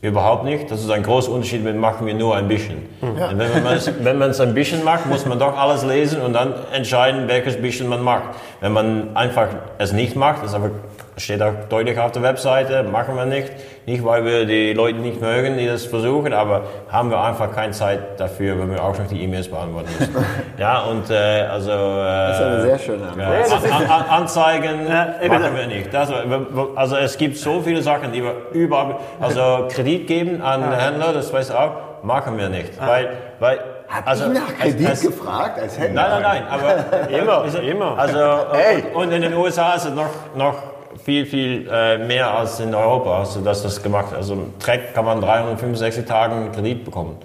überhaupt nicht. Das ist ein großer Unterschied mit machen wir nur ein bisschen. Wenn man es wenn man es ein bisschen macht, muss man doch alles lesen und dann entscheiden, welches bisschen man macht. Wenn man einfach es nicht macht, ist aber steht auch deutlich auf der Webseite, machen wir nicht. Nicht, weil wir die Leute nicht mögen, die das versuchen, aber haben wir einfach keine Zeit dafür, wenn wir auch noch die E-Mails beantworten müssen. ja, und äh, also... Äh, Das ist eine sehr schöne Antwort. ja, An, an, Anzeigen Ja, machen wir nicht. Das, also es gibt so viele Sachen, die wir überall... Also Kredit geben an Händler, das weiß auch, machen wir nicht. Weil, weil, Hab also, ich nach Kredit es- gefragt als Händler? Nein, nein, nein, aber Immer, ist- immer. Also, Hey. und in den USA ist es noch, noch viel, viel äh, mehr als in Europa, also dass das gemacht Also im Track kann man 365 Tagen Kredit bekommen.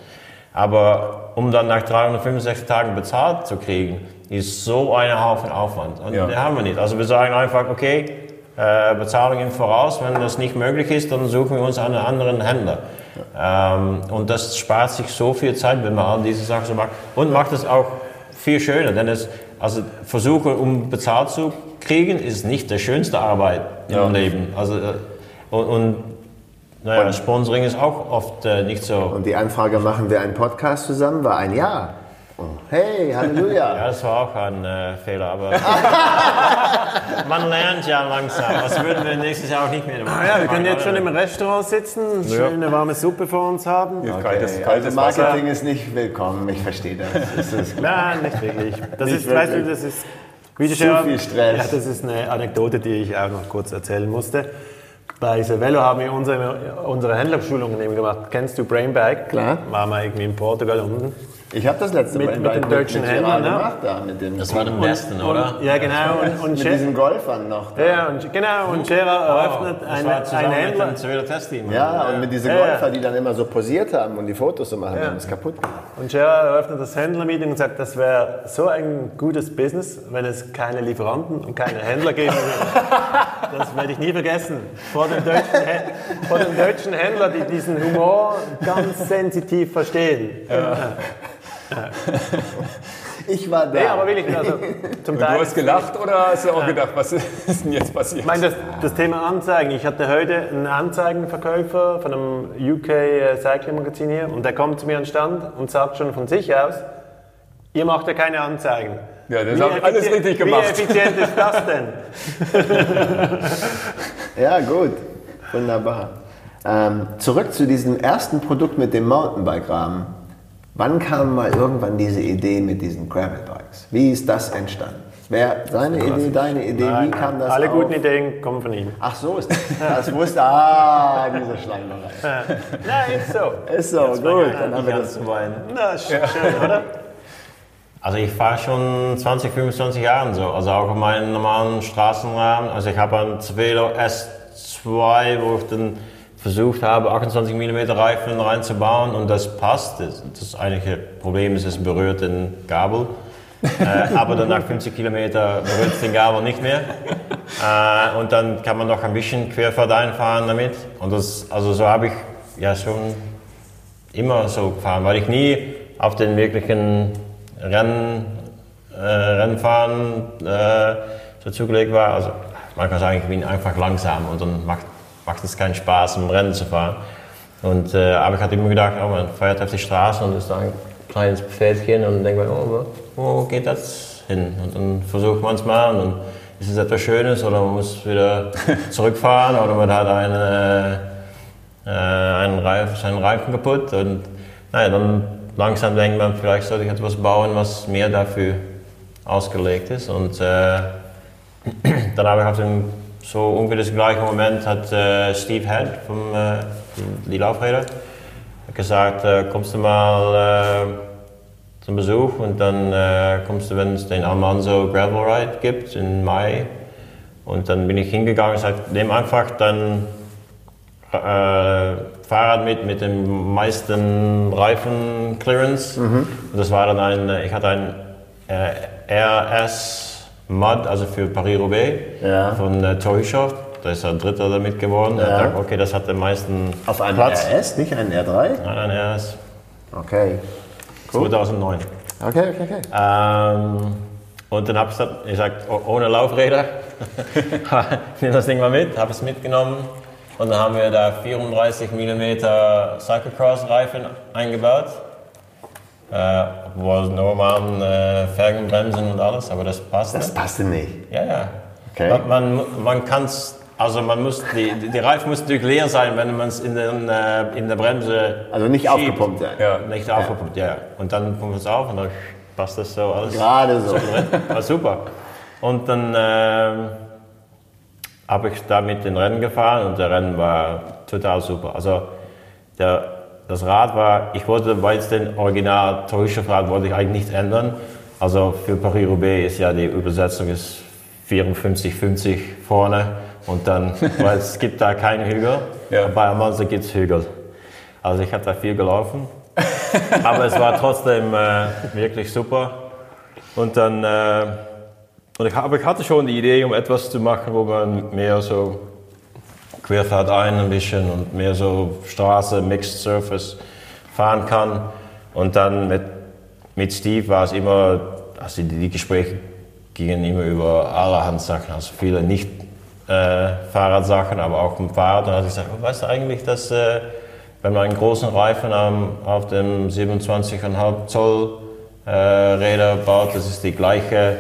Aber um dann nach 365 Tagen bezahlt zu kriegen, ist so ein Haufen Aufwand. Und Ja. den haben wir nicht. Also wir sagen einfach, okay, äh, Bezahlung im Voraus, wenn das nicht möglich ist, dann suchen wir uns einen anderen Händler. Ähm, und das spart sich so viel Zeit, wenn man all diese Sachen so macht. Und macht es auch viel schöner, denn es, also versuchen, um bezahlt zu kriegen, ist nicht die schönste Arbeit Ja. im Leben. Also, äh, und, und naja, Sponsoring ist auch oft äh, nicht so. Und die Anfrage, machen wir einen Podcast zusammen, war ein Ja. Oh, hey, Halleluja. Ja, das war auch ein äh, Fehler, aber man lernt ja langsam. Das würden wir nächstes Jahr auch nicht mehr machen. Ah ja, wir können jetzt schon im Restaurant sitzen, schöne warme Suppe vor uns haben. Kaltes, Okay, kaltes also Wasser. Marketing ist nicht willkommen, ich verstehe das. das ist Nein, nicht wirklich. Das Nicht ist, weißt du, wirklich. das ist wie Zu Gerard- viel Stress. Ja, das ist eine Anekdote, die ich auch noch kurz erzählen musste. Bei Cervelo haben wir unsere, unsere Händlerschulungen eben gemacht. Kennst du Brainbag? Klar. Waren wir irgendwie in Portugal unten. Ich habe das letzte Mit- Mal mit den deutschen Gerard ne? gemacht, da, mit, dem, Das war im Westen, oder? Ja, genau. Und, und, mit Ger- diesen Golfern noch. Da. ja, und, genau, und Gerard eröffnet Das eine, ein zusammen mit Händler. dem Test-Team. Ja, und mit diesen Ja, ja. Golfer, die dann immer so posiert haben und die Fotos so machen, die haben es kaputt gemacht. Und Gerard eröffnet das Händlermeeting und sagt, das wäre so ein gutes Business, wenn es keine Lieferanten und keine Händler geben würde. Das werde ich nie vergessen. Vor dem deutschen, vor dem deutschen Händler, die diesen Humor ganz sensitiv verstehen. Ich war da. Nee, aber wirklich, also zum Und du Teil. hast gelacht oder hast du auch gedacht, was ist denn jetzt passiert? Ich meine, das, das Thema Anzeigen. Ich hatte heute einen Anzeigenverkäufer von einem UK äh, Cycling Magazin hier und der kommt zu mir an den Stand und sagt schon von sich aus, ihr macht ja keine Anzeigen. Ja, das Wie haben alles richtig gemacht. Wie effizient ist das denn? Ja, gut. Wunderbar. Ähm, zurück zu diesem ersten Produkt mit dem Mountainbike-Rahmen. Wann kam mal irgendwann diese Idee mit diesen Gravelbikes? Wie ist das entstanden? Wer seine Idee, deine Idee, wie kam das Alle auf? guten Ideen kommen von ihm. Ach so ist das. Das wusste, ah, diese Schleimerei. Nein, ist so. Ist so, gut. Dann haben wir das. zu weinen. Na, ist schön, oder? Also ich fahre schon 20, 25 Jahre so, also auch auf meinen normalen Straßenrahmen. Also ich habe einen Cervelo S2, wo ich dann versucht habe, 28 mm Reifen reinzubauen und das passt. Das, das eigentliche Problem ist, es berührt den Gabel. äh, aber dann nach 50 Kilometer berührt den Gabel nicht mehr. Äh, und dann kann man noch ein bisschen Querfahrt einfahren damit. Und das, also so habe ich ja schon immer so gefahren, weil ich nie auf den wirklichen Rennen, äh, Rennfahren äh, so zugelegt war. Also man kann sagen, ich bin einfach langsam und dann macht, macht es keinen Spaß, im Rennen zu fahren. Und, äh, aber ich hatte immer gedacht, oh, man fährt auf die Straße und ist da ein kleines Feldchen und dann denkt man, oh, wo geht das hin? Und dann versucht man es mal und dann ist es etwas Schönes oder man muss wieder zurückfahren oder man hat eine, äh, einen Reifen, seinen Reifen kaputt und naja, dann langsam denkt man, vielleicht sollte ich etwas bauen, was mehr dafür ausgelegt ist. Und äh, dann habe ich auf dem so ungefähr das gleiche Moment hat äh, Steve Head vom äh, die Laufräder gesagt, äh, kommst du mal äh, zum Besuch und dann äh, kommst du, wenn es den Almanzo Gravel Ride gibt im Mai. Und dann bin ich hingegangen und sagte, nimm einfach dann äh, Fahrrad mit, mit dem meisten Reifen-Clearance. Mhm. Und das war dann ein, ich hatte ein RS Mud, also für Paris-Roubaix ja. von äh, Tohishoft. Da ist er Dritter damit geworden. Ja. Dachte, okay, das hat den meisten Auf einem Platz. RS, nicht ein R3? Nein, ein RS. Okay. Cool. 2009. Okay, okay, okay. Ähm, und dann habe ich gesagt, ohne Laufräder, nimm das Ding mal mit, habe es mitgenommen und dann haben wir da 34 mm Cyclocross-Reifen eingebaut. Äh, wo normalen äh, Felgenbremsen und alles, aber das passte. Das passte nicht. Ja, ja. Okay. Man, man, man kann es, also man muss, die, die Reifen müssen natürlich leer sein, wenn man es in, den, äh, in der Bremse Also nicht schiebt. aufgepumpt sein. Ja, nicht ja. aufgepumpt, ja. Und dann pumpt es auf und dann passt das so alles. Gerade so. War super. Und dann äh, habe ich damit den Rennen gefahren und der Rennen war total super. Also der, das Rad war, ich wollte, weil es den Original Rad wollte ich eigentlich nicht ändern. Also für Paris-Roubaix ist ja die Übersetzung ist 54, 50 vorne und dann, weil es gibt da keine Hügel. Ja. Bei Amanza gibt es Hügel. Also ich habe da viel gelaufen, aber es war trotzdem äh, wirklich super. Und dann, äh, und ich, aber ich hatte schon die Idee, um etwas zu machen, wo man mehr so Querfahrt ein ein bisschen und mehr so Straße, Mixed Surface fahren kann. Und dann mit, mit Steve war es immer, also die, Gespräche gingen immer über allerhand Sachen, also viele nicht äh, Fahrradsachen, aber auch im Fahrrad. Und dann habe ich gesagt, oh, weißt du eigentlich, dass äh, wenn man einen großen Reifen am, auf dem 27,5 Zoll äh, Räder baut, das ist die gleiche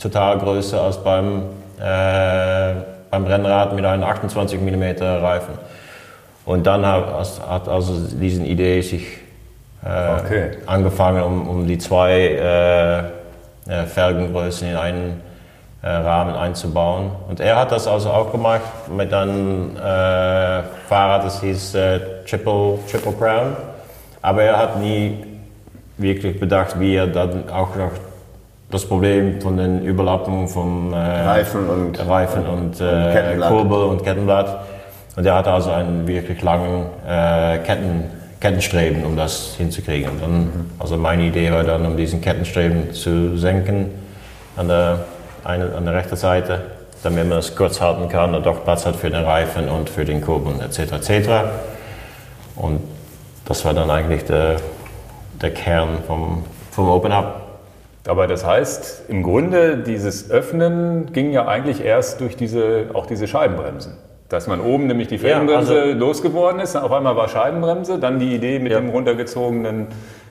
Totalgröße als beim, äh, beim Rennrad mit einem 28 mm Reifen. Und dann hat, hat also diese Idee sich äh, okay. angefangen, um, um die zwei äh, äh, Felgengrößen in einen äh, Rahmen einzubauen. Und er hat das also auch gemacht mit einem äh, Fahrrad, das hieß äh, Triple, Triple Crown. Aber er hat nie wirklich bedacht, wie er dann auch noch das Problem von den Überlappungen vom äh, Reifen und, Reifen und, äh, Kurbel und Kettenblatt. Und er hat also einen wirklich langen äh, Ketten Kettenstreben, um das hinzukriegen. Und dann, also meine Idee war dann, um diesen Kettenstreben zu senken an der, eine, an der rechten Seite, damit man es kurz halten kann und doch Platz hat für den Reifen und für den Kurbel etc. etc. Und das war dann eigentlich der, der Kern vom, vom Open Up. Aber das heißt, im Grunde dieses Öffnen ging ja eigentlich erst durch diese, auch diese Scheibenbremsen. Dass man oben nämlich die Felgenbremse ja, also losgeworden ist, auf einmal war Scheibenbremse, dann die Idee mit ja. dem runtergezogenen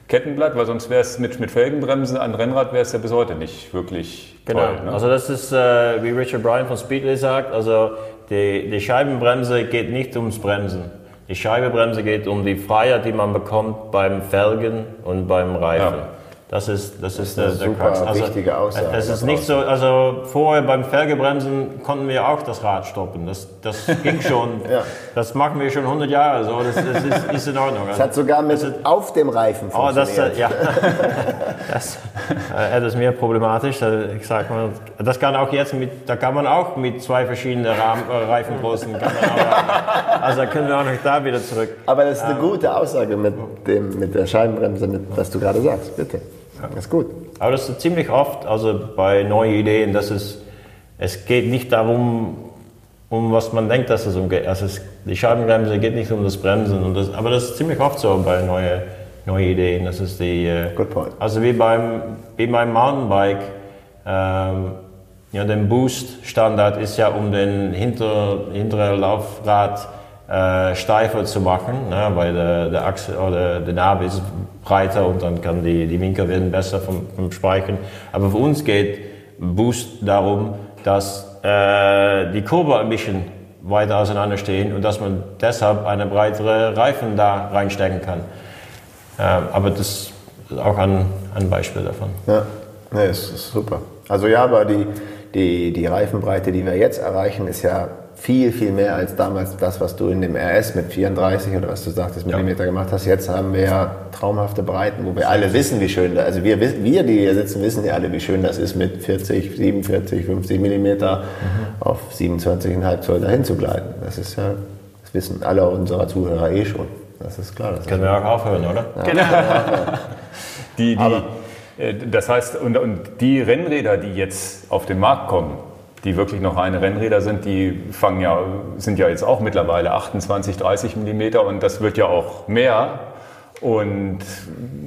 Kettenblatt, weil sonst wäre es mit, mit Felgenbremse an Rennrad wäre es ja bis heute nicht wirklich genau. toll. Ne? Also das ist, äh, wie Richard Bryan von Speedway sagt, also die, die Scheibenbremse geht nicht ums Bremsen. Die Scheibenbremse geht um die Freiheit, die man bekommt beim Felgen und beim Reifen. Ja. Das ist, das, das ist, eine der, super der Also, wichtige Aussage. Es ist nicht so, also vorher beim Felgebremsen konnten wir auch das Rad stoppen. Das, das ging schon. ja. Das machen wir schon 100 Jahre so. Das, das ist, ist, in Ordnung. Das hat sogar mit ist, auf dem Reifen funktioniert. Oh, das, ja. das äh, etwas mehr problematisch. Ich sag mal, das kann auch jetzt mit, da kann man auch mit zwei verschiedenen Rahmen, äh, Reifengrößen. also da können wir auch noch da wieder zurück. Aber das ist eine ähm, gute Aussage mit, dem, mit der Scheibenbremse, mit, was du gerade sagst. Bitte. Das ist gut. Aber das ist ziemlich oft, also bei neuen Ideen, dass es, es geht nicht darum, um was man denkt, dass es umgeht. Also es, die Scheibenbremse geht nicht um das Bremsen. Und das, aber das ist ziemlich oft so bei neuen neue Ideen. Das ist die, äh, Good point. also wie beim, wie beim Mountainbike, ähm, ja, der Boost-Standard ist ja, um den hinter, hinteren Laufrad äh, steifer zu machen, ne, weil der, der Achse oder der Narbe ist breiter und dann kann die, die Winkel werden besser vom, vom Speichern. Aber für uns geht Boost darum, dass äh, die Kurve ein bisschen weiter auseinander stehen und dass man deshalb eine breitere Reifen da reinstecken kann. Ähm, aber das ist auch ein, ein Beispiel davon. Ja, nee, das ist super. Also ja, aber die, die, die Reifenbreite, die wir jetzt erreichen, ist ja viel, viel mehr als damals das, was du in dem RS mit 34 oder was du sagtest, Millimeter gemacht hast. Jetzt haben wir ja traumhafte Breiten, wo wir alle wissen, wie schön das Also wir, wir, die hier sitzen, wissen ja alle, wie schön das ist, mit 40, 47, 50 Millimeter auf 27,5 Zoll dahin zu gleiten. Das ist ja, das wissen alle unserer Zuhörer eh schon. Das ist klar. Das Können wir auch aufhören, oder? Die, die, äh, das heißt, und, und die Rennräder, die jetzt auf den Markt kommen, die wirklich noch reine Rennräder sind, die fangen ja, sind ja jetzt auch mittlerweile 28, 30 Millimeter und das wird ja auch mehr. Und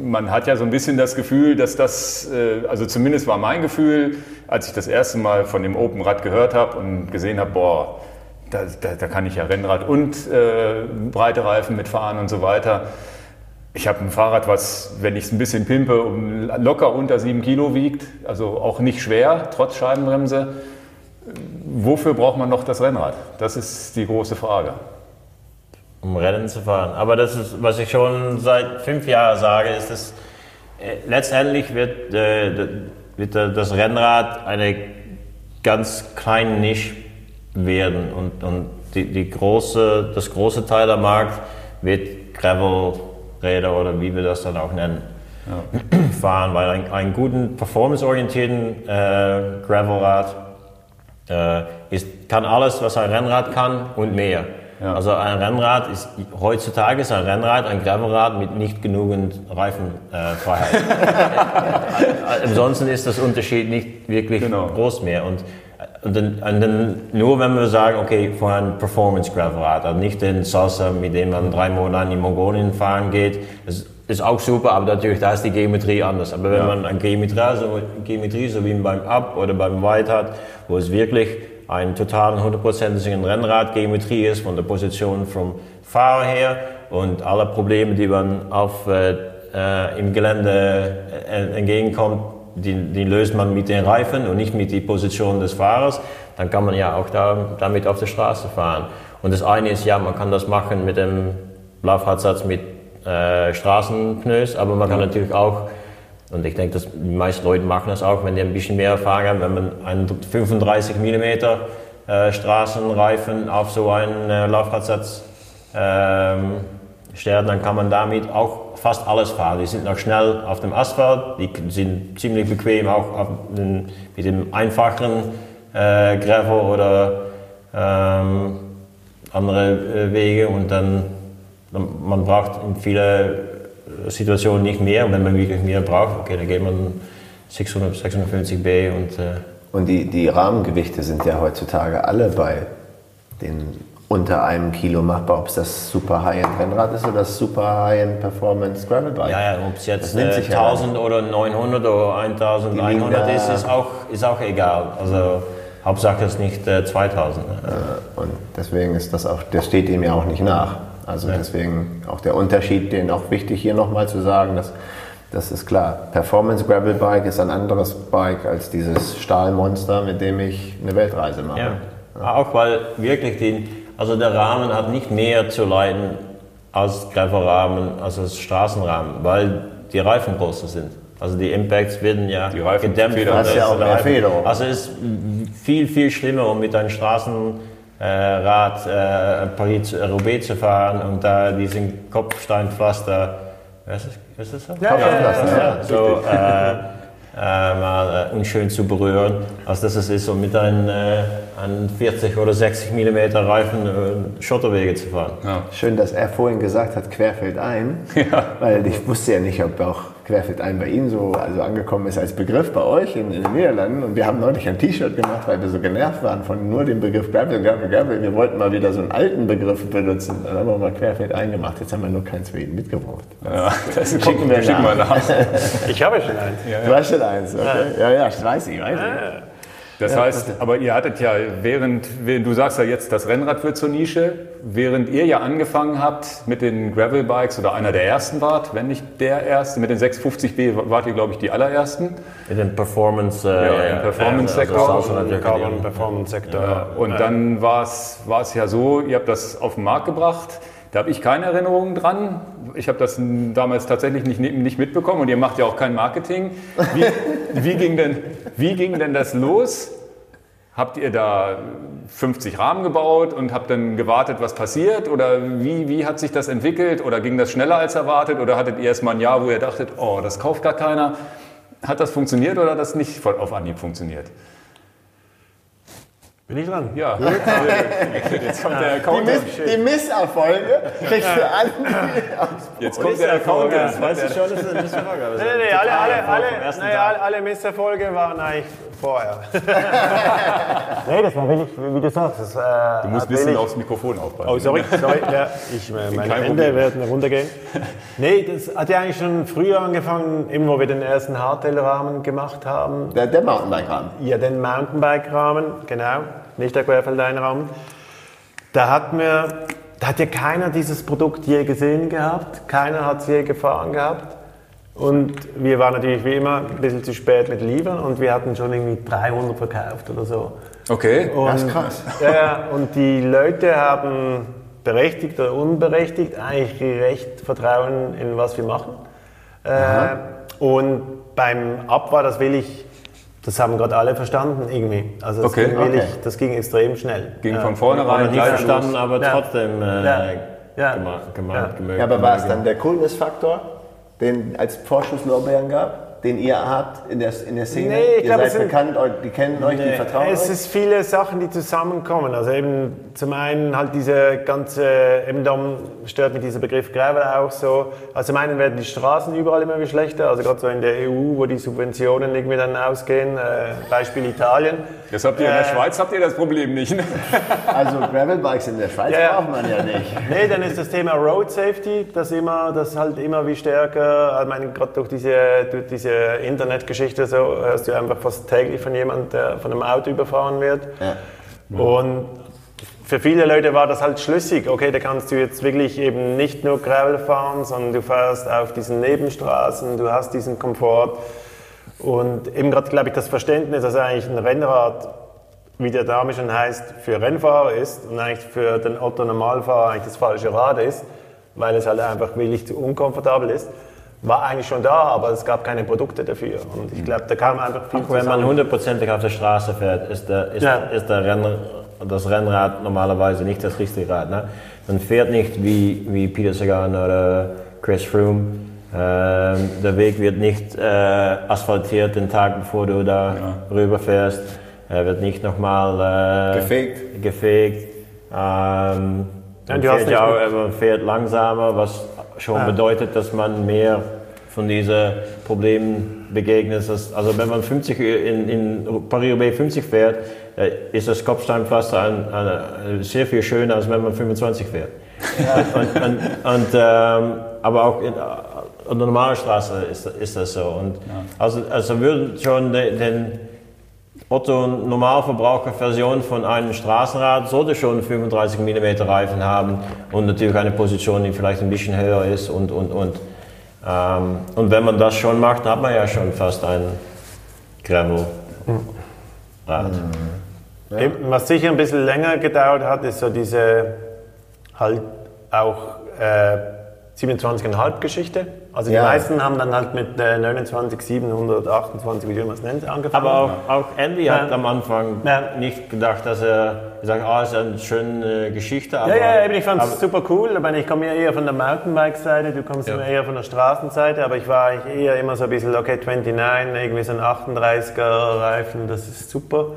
man hat ja so ein bisschen das Gefühl, dass das, äh, also zumindest war mein Gefühl, als ich das erste Mal von dem Open Rad gehört habe und gesehen habe, boah, da, da, da kann ich ja Rennrad und äh, breite Reifen mitfahren und so weiter. Ich habe ein Fahrrad, was, wenn ich es ein bisschen pimpe, um, locker unter 7 Kilo wiegt, also auch nicht schwer, trotz Scheibenbremse. Wofür braucht man noch das Rennrad? Das ist die große Frage. um Rennen zu fahren. Aber das ist, was ich schon seit fünf Jahren sage, ist, dass äh, letztendlich wird, äh, wird das Rennrad eine ganz kleine Nische werden und, und die, die große, das große Teil der Markt wird Gravel-Räder oder wie wir das dann auch nennen, fahren, weil ein, einen guten performanceorientierten äh, Gravelrad äh, ist, kann alles, was ein Rennrad kann und mehr. Also ein Rennrad ist heutzutage ist ein Rennrad ein Gravelrad mit nicht genügend Reifenfreiheit. Äh, Ansonsten ist das Unterschied nicht wirklich Genau. groß mehr. Und, und, dann, und dann nur wenn wir sagen, okay, für ein Performance Gravelrad, also nicht den Salsa, mit dem man drei Monate in Mongolien fahren geht, das ist auch super, aber natürlich da ist die Geometrie anders. Aber wenn man eine Geometrie so, Geometrie, so wie beim Up oder beim White hat, wo es wirklich ein total hundertprozentigen Rennrad-Geometrie ist, von der Position vom Fahrer her und alle Probleme, die man auf, äh, äh, im Gelände äh, entgegenkommt, die, die löst man mit den Reifen und nicht mit der Position des Fahrers, dann kann man ja auch da, damit auf der Straße fahren. Und das eine ist ja, man kann das machen mit dem Laufradsatz mit äh, Straßenpneus, aber man kann natürlich auch, und ich denke, dass die meisten Leute machen das auch, wenn die ein bisschen mehr Erfahrung haben, wenn man einen 35 mm äh, Straßenreifen auf so einen äh, Laufradsatz ähm, stellt, dann kann man damit auch fast alles fahren. Die sind noch schnell auf dem Asphalt, die sind ziemlich bequem auch den, mit dem einfachen äh, Gravel oder ähm, andere äh, Wege und dann man braucht in vielen Situationen nicht mehr. Und wenn man wirklich mehr braucht, okay, dann geht man 600, 650b und äh, Und die, die Rahmengewichte sind ja heutzutage alle bei den unter einem Kilo machbar, ob es das Super High-End Rennrad ist oder das Super High-End Performance Gravel Bike. ja, ja, ob es jetzt äh, sich ja 1000 oder 900 oder 1100 Die ist, ist auch, ist auch egal. Also Hauptsache es ist nicht äh, 2000. Ne? Und deswegen ist das auch, das steht ihm ja auch nicht nach. Also deswegen auch der Unterschied, den auch wichtig hier nochmal zu sagen, dass das ist klar. Performance Gravel Bike ist ein anderes Bike als dieses Stahlmonster, mit dem ich eine Weltreise mache. Ja. Auch weil wirklich den, also der Rahmen hat nicht mehr zu leiden als Gravelrahmen, als das Straßenrahmen, weil die Reifen größer sind. Also die Impacts werden ja Die Reifen gedämpft. ist der- ja auch mehr Reifen. Federung. Also es ist viel, viel schlimmer, um mit einem Straßenrad äh, Paris-Roubaix zu fahren und da diesen Kopfsteinpflaster, was ist, was ist das? Kopfsteinpflaster, ja, so äh, äh, mal äh, unschön zu berühren, als dass es ist, um mit einem äh, an 40 oder 60 mm Reifen äh, Schotterwege zu fahren. Schön, dass er vorhin gesagt hat, querfeldein, weil ich wusste ja nicht, ob auch querfeldein bei Ihnen so also angekommen ist als Begriff bei euch in, in den Niederlanden. Und wir haben neulich ein T-Shirt gemacht, weil wir so genervt waren von nur dem Begriff Gravel, Gravel, Gravel. Wir wollten mal wieder so einen alten Begriff benutzen. Dann haben wir mal querfeldein gemacht. Jetzt haben wir nur keins für ihn mitgebracht. Ja, das Schicken schicken wir schicken nach. wir nach. Ich habe schon eins. Du hast schon eins, okay? Ja, ja, ich weiß ich, weiß ich. Das heißt, aber ihr hattet ja, während, während, du sagst ja jetzt, das Rennrad wird zur Nische, während ihr ja angefangen habt mit den Gravel-Bikes oder einer der ersten wart, wenn nicht der erste, mit den 650B wart ihr, glaube ich, die allerersten. In den Performance, äh, Ja, im Performance-Sektor. Also natürlich Carbon die- Performance Sektor. Ja, und dann war es war es ja so, ihr habt das auf den Markt gebracht. Da habe ich keine Erinnerungen dran. Ich habe das damals tatsächlich nicht, nicht mitbekommen und ihr macht ja auch kein Marketing. Wie, wie, ging, denn, wie ging denn das los? Habt ihr da 50 Rahmen gebaut und habt dann gewartet, was passiert? Oder wie, wie hat sich das entwickelt? Oder ging das schneller als erwartet? Oder hattet ihr erst mal ein Jahr, wo ihr dachtet, oh, das kauft gar keiner? Hat das funktioniert oder hat das nicht voll auf Anhieb funktioniert? Bin ich dran? Ja, jetzt kommt der Die, Account. Miss, die Misserfolge kriegst du an. Jetzt kommt der Account. Das weißt du schon, das ist eine Frage. aber Nee, nee, nee, alle, alle, alle, alle, alle Misserfolge waren eigentlich vorher. nee, das war wirklich, wie du sagst. Das, äh, Du musst ein bisschen aufs Mikrofon aufpassen. Oh, sorry, sorry. Ja, ich, äh, meine Kein Hände Problem. werden runtergehen. Nee, das hat ja eigentlich schon früher angefangen, eben wo wir den ersten Hardtail-Rahmen gemacht haben. Der, der Mountainbike-Rahmen. Ja, den Mountainbike-Rahmen, genau, nicht der Querfeldein-Rahmen. Da hat mir, da hat ja keiner dieses Produkt je gesehen gehabt, keiner hat es je gefahren gehabt. Und wir waren natürlich wie immer ein bisschen zu spät mit liefern und wir hatten schon irgendwie 300 verkauft oder so. Okay. Und, Das ist krass. Ja, ja, und die Leute haben berechtigt oder unberechtigt eigentlich recht Vertrauen in was wir machen. Äh, und beim Ab war das will ich, das haben gerade alle verstanden irgendwie. Also das, Okay, ging, okay. ich, das ging extrem schnell. Ging von vornherein nicht verstanden, los. aber Ja. trotzdem äh, Ja. Ja. gema- gema- Ja. gemögt. Ja, aber war es dann der Coolness-Faktor, den als Vorschusslorbeeren gab, den ihr habt in der, in der Szene? Nee, ich ihr glaub, seid es sind- bekannt, die kennen euch, die Nee, vertrauen es euch? ist viele Sachen, die zusammenkommen. Also eben zum einen halt diese ganze, eben darum stört mich dieser Begriff Gravel auch so. Also zum einen werden die Straßen überall immer wie schlechter, also gerade so in der EU, wo die Subventionen irgendwie dann ausgehen, äh, Beispiel Italien. Das habt ihr in der Äh, Schweiz habt ihr das Problem nicht. Ne? Also Gravelbikes in der Schweiz Ja, ja. braucht man ja nicht. Nee, dann ist das Thema Road Safety, das immer, das halt immer wie stärker, ich meine, gerade durch diese, durch diese Internetgeschichte so, hörst du einfach fast täglich von jemandem, der von einem Auto überfahren wird. Und für viele Leute war das halt schlüssig. Okay, da kannst du jetzt wirklich eben nicht nur Gravel fahren, sondern du fährst auf diesen Nebenstraßen, du hast diesen Komfort. Und eben gerade, glaube ich, das Verständnis, dass eigentlich ein Rennrad, wie der Name schon heißt, für Rennfahrer ist und eigentlich für den Otto Normalfahrer eigentlich das falsche Rad ist, weil es halt einfach wirklich zu unkomfortabel ist, war eigentlich schon da, aber es gab keine Produkte dafür. Und ich glaube, da kam einfach viel Auch wenn man hundertprozentig auf der Straße fährt, ist, der, ist, Ja. ist der Renn, das Rennrad normalerweise nicht das richtige Rad. Ne? Man fährt nicht wie, wie Peter Sagan oder Chris Froome. Ähm, der Weg wird nicht äh, asphaltiert den Tag bevor du da rüberfährst. Er wird nicht nochmal äh, Gefegt. gefegt. Ähm, Ja, man, du hast fährt nicht ja mit- auch, man fährt langsamer, was schon bedeutet, dass man mehr von diesen Problemen begegnet. Also wenn man 50 in, in Paris-Roubaix 50 fährt, äh, ist das Kopfsteinpflaster ein, ein, sehr viel schöner, als wenn man 25 fährt. Und, und, und, ähm, aber auch in, an der normalen Straße ist, ist das so. Und also, also würden schon den, den Otto Normalverbraucher Version von einem Straßenrad sollte schon 35 mm Reifen haben und natürlich eine Position, die vielleicht ein bisschen höher ist und und und. Ähm, und wenn man das schon macht, hat man ja schon fast ein Gravel Rad. Eben, Was sicher ein bisschen länger gedauert hat, ist so diese halt auch äh, 27,5 Geschichte. Also die Ja. meisten haben dann halt mit äh, 29, 728, wie du es nennt, angefangen. Aber auch, auch Andy hat Ja. am Anfang Ja. nicht gedacht, dass er gesagt hat, ah, ist eine schöne Geschichte. Aber, ja, ja, eben, ich fand es super cool. Ich, meine, ich komme ja eher von der Mountainbike-Seite, du kommst immer eher von der Straßenseite, aber ich war eigentlich eher immer so ein bisschen, okay, 29, irgendwie so ein 38er-Reifen, das ist super.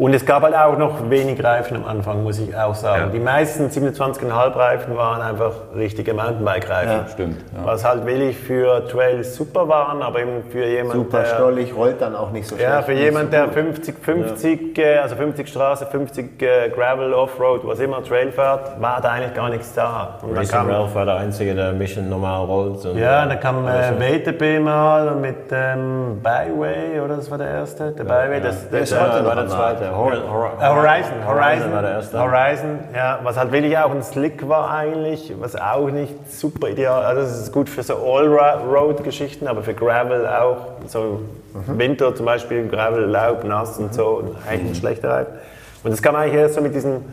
Und es gab halt auch noch wenig Reifen am Anfang, muss ich auch sagen. Ja. Die meisten 27,5 Reifen waren einfach richtige Mountainbike-Reifen. Ja. Stimmt. Ja. Was halt willig für Trails super waren, aber eben für jemanden, Super der, stollig, rollt dann auch nicht so ja, schlecht. für Nicht jemand, so der gut. 50, 50, äh, also 50 Straße, 50 äh, Gravel, Offroad, was immer, Trail fährt, war da eigentlich gar nichts da. Und dann kam, Ralph war der Einzige, der ein bisschen normal rollt. Ja, dann kam äh. WTB mal mit ähm, Byway, oder das war der erste? Der Byway, das, Der das, Ja, noch war der am zweite. Hor Hor Äh, Horizon, Horizon, war der erste. Horizon, ja, was halt wirklich auch ein Slick war eigentlich, was auch nicht super ideal, also es ist gut für so All-Road-Geschichten, aber für Gravel auch, so Winter zum Beispiel, Gravel, Laub, nass und so, eigentlich ein schlechter Reifen. Und das kam eigentlich erst so mit diesen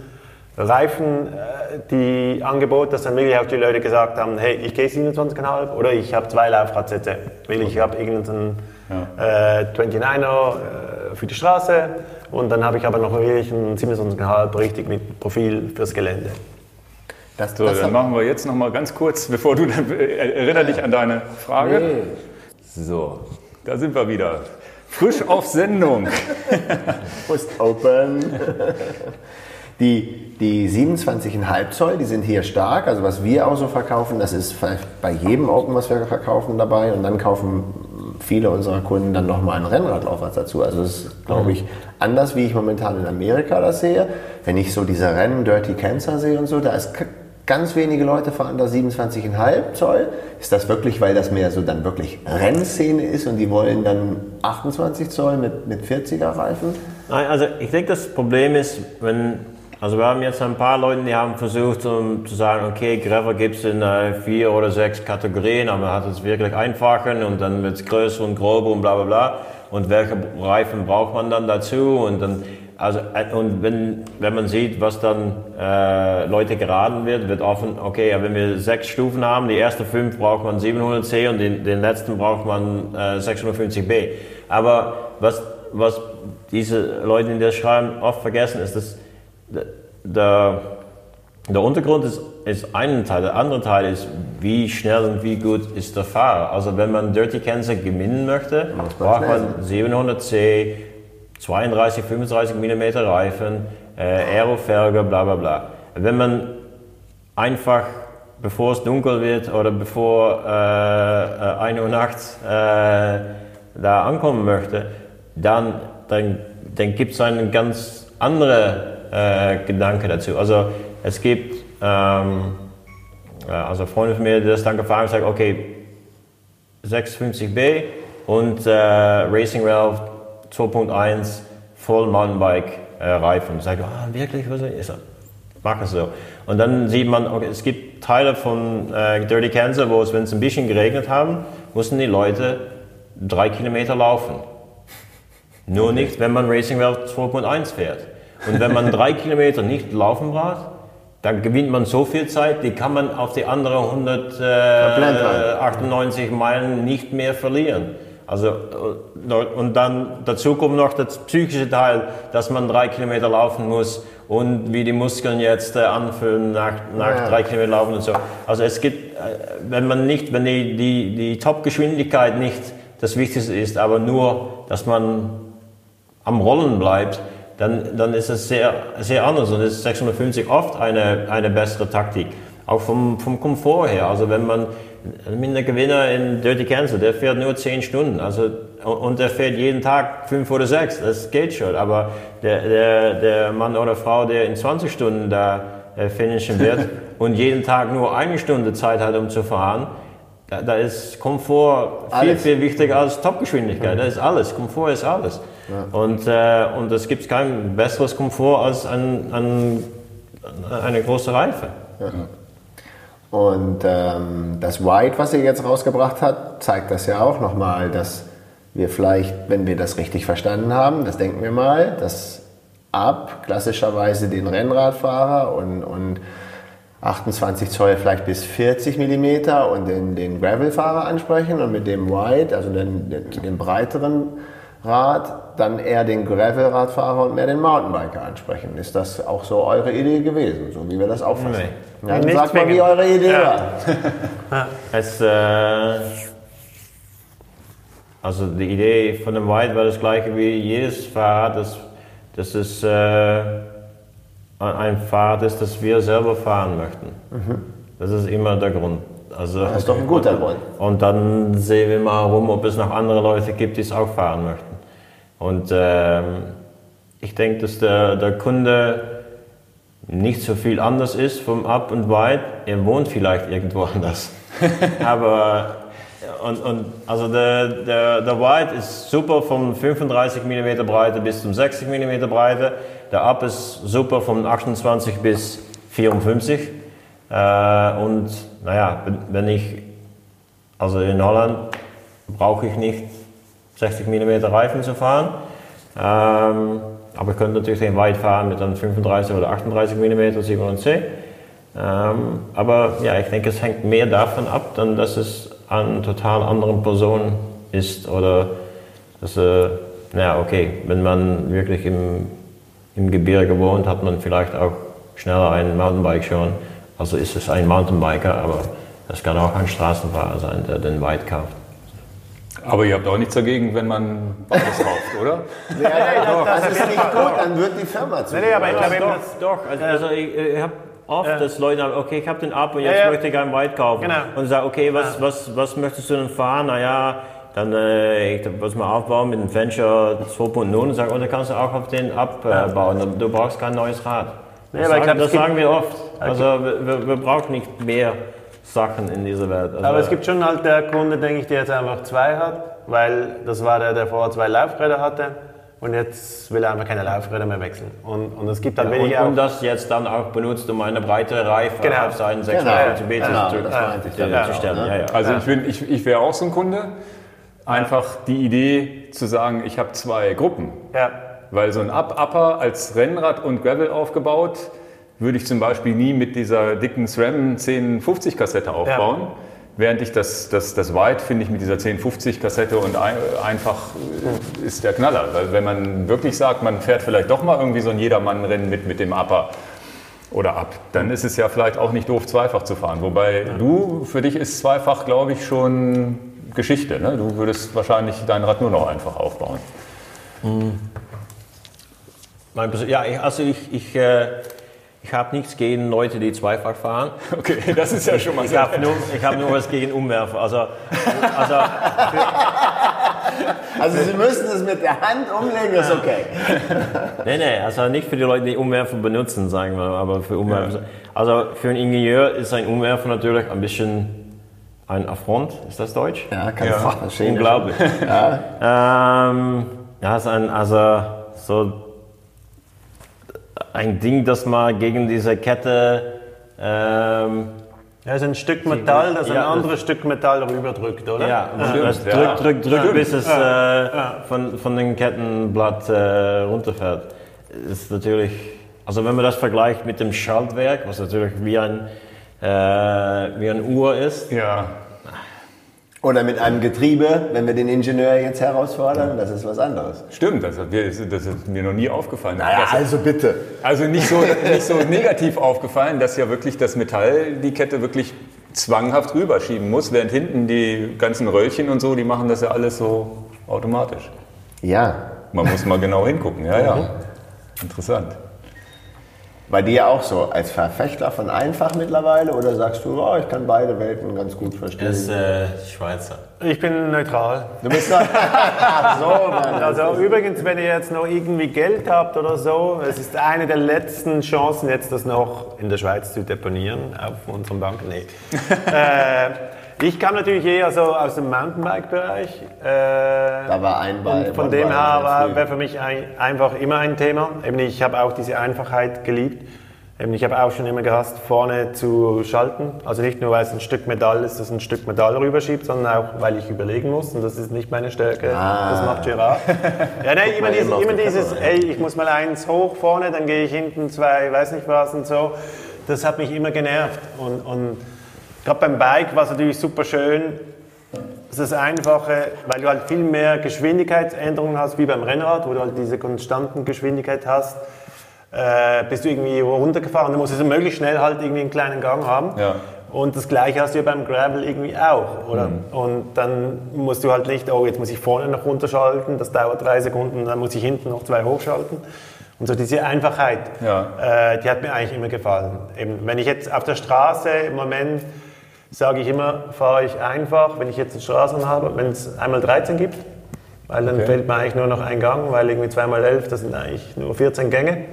Reifen, äh, die Angebot, dass dann wirklich auch die Leute gesagt haben, hey, ich gehe 27,5 oder ich habe zwei Laufradsätze, will ich habe irgendeinen äh, 29er äh, für die Straße und dann habe ich aber noch wirklich einen 27,5 richtig mit Profil fürs Gelände. Das, So, das dann machen wir jetzt noch mal ganz kurz, bevor du dann, erinnere dich an deine Frage. Nee. So, da sind wir wieder. Frisch auf Sendung. Post Open. Die, die 27,5 Zoll, die sind hier stark. Also was wir auch so verkaufen, das ist bei jedem Open, was wir verkaufen dabei. Und dann kaufen viele unserer Kunden dann nochmal einen Rennradlaufrad dazu. Also das ist, glaube ich, anders, wie ich momentan in Amerika das sehe. Wenn ich so diese Rennen Dirty Cancer sehe und so, da ist ganz wenige Leute fahren da 27,5 Zoll. Ist das wirklich, weil das mehr so dann wirklich Rennszene ist und die wollen dann 28 Zoll mit, mit 40er Reifen? Nein, also ich denke, das Problem ist, wenn, also wir haben jetzt ein paar Leute, die haben versucht um zu sagen, okay, Gravel gibt es in äh, vier oder sechs Kategorien, aber man hat es wirklich einfachen und dann wird es größer und grober und bla bla bla. Und welche Reifen braucht man dann dazu? Und dann, also, äh, und wenn, wenn man sieht, was dann äh, Leute geraten wird, wird offen, okay, wenn wir sechs Stufen haben, die ersten fünf braucht man 700C und den, den letzten braucht man äh, 650B. Aber was, was diese Leute, die das schreiben, oft vergessen, ist, dass der, der Untergrund ist, ist ein Teil, der andere Teil ist, wie schnell und wie gut ist der Fahrer. Also wenn man Dirty Kansas gewinnen möchte, braucht man 700C, 32, 35 mm Reifen, äh, Aerofelge, bla bla bla. Wenn man einfach, bevor es dunkel wird oder bevor äh, äh, 1 Uhr nachts äh, da ankommen möchte, dann, dann, dann gibt es einen ganz anderen äh, Gedanke dazu. Also es gibt, ähm, äh, also Freunde von mir, die das dann gefahren haben, sagen, okay, 650B und äh, Racing Ralph 2.1 Voll Mountainbike äh, Reifen. Sagt, ah, wirklich, was ist das? Mach es so. Und dann sieht man, okay, es gibt Teile von äh, Dirty Kansas, wo es, wenn es ein bisschen geregnet haben, mussten die Leute drei Kilometer laufen. Nur nicht, wenn man Racing Ralph 2.1 fährt. Und wenn man drei Kilometer nicht laufen braucht, dann gewinnt man so viel Zeit, die kann man auf die anderen Komplett rein. 198 Meilen nicht mehr verlieren. Also, äh, und dann dazu kommt noch das psychische Teil, dass man drei Kilometer laufen muss und wie die Muskeln jetzt äh, anfühlen nach, nach Ja. drei Kilometer laufen und so. Also es gibt, äh, wenn man nicht, wenn die, die, die Top-Geschwindigkeit nicht das Wichtigste ist, aber nur, dass man am Rollen bleibt, dann, dann ist es sehr, sehr anders und ist 650 oft eine, eine bessere Taktik. Auch vom, vom Komfort her. Also wenn man mit der Gewinner in Dirty Kansas, der fährt nur 10 Stunden. Also, und der fährt jeden Tag 5 oder 6. Das geht schon. Aber der, der, der Mann oder Frau, der in 20 Stunden da äh, finishen wird und jeden Tag nur eine Stunde Zeit hat, um zu fahren, da, da ist Komfort viel, Alles. viel wichtiger als Topgeschwindigkeit. Das ist alles. Komfort ist alles. Und, äh, und es gibt kein besseres Komfort als ein, ein, eine große Reife. Und ähm, das White, was ihr jetzt rausgebracht habt, zeigt das ja auch nochmal, dass wir vielleicht, wenn wir das richtig verstanden haben, das denken wir mal, dass ab klassischerweise den Rennradfahrer und, und 28 Zoll vielleicht bis 40 Millimeter und den, den Gravelfahrer ansprechen und mit dem White, also den, den, den breiteren Rad, dann eher den Gravelradfahrer und mehr den Mountainbiker ansprechen. Ist das auch so eure Idee gewesen, so wie wir das auffassen? Nee. Ja, dann Nicht sagt mal, wie eure Idee Ja. war. Es, äh, also die Idee von dem White war das gleiche wie jedes Fahrrad, das, dass es äh, ein Fahrrad ist, das wir selber fahren möchten. Das ist immer der Grund. Also, Das ist doch ein guter Grund. und dann sehen wir mal rum, ob es noch andere Leute gibt, die es auch fahren möchten. Und ähm, ich denke, dass der, der Kunde nicht so viel anders ist vom Up und Wide. Er wohnt vielleicht irgendwo anders. Aber und, und also der, der, der Wide ist super von 35 mm Breite bis zum 60 mm Breite. Der Up ist super von 28 bis 54. Äh, und naja, wenn- ich, also in Holland brauche ich nicht 60 mm Reifen zu fahren. Ähm, aber ich könnte natürlich den weit fahren mit dann 35 oder 38 mm 7C. Ähm, aber ja, ich denke, es hängt mehr davon ab, dann, dass es an total anderen Personen ist oder dass, äh, ja, okay, wenn man wirklich im, im Gebirge wohnt, hat man vielleicht auch schneller ein Mountainbike schon. Also ist es ein Mountainbiker, aber es kann auch ein Straßenfahrer sein, der den Weit kauft. Aber ihr habt auch nichts dagegen, wenn man Autos kauft, oder? Ja, ja, das ist nicht gut, dann wird die Firma zu. Nee, nee, aber ich glaube eben, doch, das, doch. Also, also ich, ich habe oft, Ja. dass Leute sagen, okay, ich habe den Up und jetzt Ja, ja. möchte ich einen White kaufen. Genau. Und sagen, okay, was, was, was möchtest du denn fahren? Naja, dann äh, ich was mal aufbauen mit dem Venture 2.0 und sagen, oh, dann kannst du auch auf den Up äh, bauen. Du brauchst kein neues Rad. Nee, das sagen, glaub, das sagen wir oft. Also wir, wir, brauchen nicht mehr Sachen in dieser Welt. Also, aber es gibt schon halt der Kunde, denke ich, der jetzt einfach zwei hat, weil das war der, der vorher zwei Laufräder hatte und jetzt will er einfach keine Laufräder mehr wechseln. Und, und es gibt dann und, wenig und auch. das jetzt dann auch benutzt, um eine breite Reife Genau. auf seinen Genau, 56 Meter genau, zu, meinte ich zu, stellen. Ja, ja. Also ich, bin, ich, ich wäre auch so ein Kunde. Einfach die Idee zu sagen, ich habe zwei Gruppen. Ja. Weil so ein Up-Upper als Rennrad und Gravel aufgebaut, würde ich zum Beispiel nie mit dieser dicken SRAM 1050 Kassette aufbauen. Während ich das, das, das White finde ich mit dieser 1050 Kassette und ein, einfach äh, ist der Knaller. Weil wenn man wirklich sagt, man fährt vielleicht doch mal irgendwie so ein Jedermann-Rennen mit, mit dem Upper oder Up, dann ist es ja vielleicht auch nicht doof, zweifach zu fahren. Wobei du, für dich ist zweifach, glaube ich, schon Geschichte. Ne? Du würdest wahrscheinlich dein Rad nur noch einfach aufbauen. Mein Persön- Ja, ich, also ich, ich, äh, ich habe nichts gegen Leute, die zweifach fahren. Okay, das ist ja schon mal Ich sehr habe nur, ich hab nur was gegen Umwerfer. Also, also Also Sie müssen es mit der Hand umlegen, ist okay. nee, nee, also nicht für die Leute, die Umwerfer benutzen, sagen wir, aber für Umwerfer. Also für einen Ingenieur ist ein Umwerfer natürlich ein bisschen ein Affront. Ist das Deutsch? Ja, kann ich verstehen. Unglaublich. ähm, ja, ist ein, also so ein Ding, das man gegen diese Kette ähm, Ja, ist ein Stück Metall, das ein Ja, das- anderes Stück Metall rüberdrückt, oder? Ja, das ja. drückt, drückt, drückt, Stimmt. bis es äh, von, von dem Kettenblatt äh, runterfällt. Ist natürlich, also wenn man das vergleicht mit dem Schaltwerk, was natürlich wie ein, äh, wie ein Uhr ist, Ja, Oder mit einem Getriebe, wenn wir den Ingenieur jetzt herausfordern, das ist was anderes. stimmt, das, hat mir- das ist mir noch nie aufgefallen. Naja, Das- also bitte. also nicht so, nicht so negativ aufgefallen, dass ja wirklich das Metall die Kette wirklich zwanghaft rüberschieben muss, während hinten die ganzen Röllchen und so, die machen das ja alles so automatisch. Ja, Man muss mal genau hingucken, ja, ja. Interessant. Bei dir auch so, als Verfechter von einfach mittlerweile oder sagst du, oh, ich kann beide Welten ganz gut verstehen? ist äh, Schweizer. Ich bin neutral. du bist Ach so, Mann. Also übrigens, wenn ihr jetzt noch irgendwie Geld habt oder so, es ist eine der letzten Chancen, jetzt das noch in der Schweiz zu deponieren, auf unserem Bank. Nee. äh, ich kam natürlich eher so aus dem Mountainbike-Bereich. Äh, Da war ein Ball. von dem her war- wäre für mich ein, einfach immer ein Thema. Eben ich habe auch diese Einfachheit geliebt. Eben ich habe auch schon immer gehasst, vorne zu schalten. Also nicht nur, weil es ein Stück Metall ist, das ein Stück Metall rüberschiebt, sondern auch, weil ich überlegen muss. Und das ist nicht meine Stärke. Das macht Gerard. Ja, nein, immer, auf immer die dieses, ey, ich muss mal eins hoch vorne, dann gehe ich hinten zwei, weiß nicht was und so. Das hat mich immer genervt. Und, und gerade beim Bike war es natürlich super schön, das ist das Einfache, weil du halt viel mehr Geschwindigkeitsänderungen hast, wie beim Rennrad, wo du halt diese konstanten Geschwindigkeit hast. Äh, bist du irgendwie runtergefahren, dann musst du möglichst schnell halt irgendwie einen kleinen Gang haben. Ja. Und das gleiche hast du ja beim Gravel irgendwie auch, oder? Und dann musst du halt nicht, oh, jetzt muss ich vorne noch runterschalten, das dauert drei Sekunden, dann muss ich hinten noch zwei hochschalten. Und so diese Einfachheit, Ja. äh, die hat mir eigentlich immer gefallen. Eben, wenn ich jetzt auf der Straße im Moment sage ich immer, fahre ich einfach, wenn ich jetzt eine Straße habe, wenn es einmal 13 gibt, weil dann Okay. fehlt mir eigentlich nur noch ein Gang, weil irgendwie zweimal 11, das sind eigentlich nur 14 Gänge.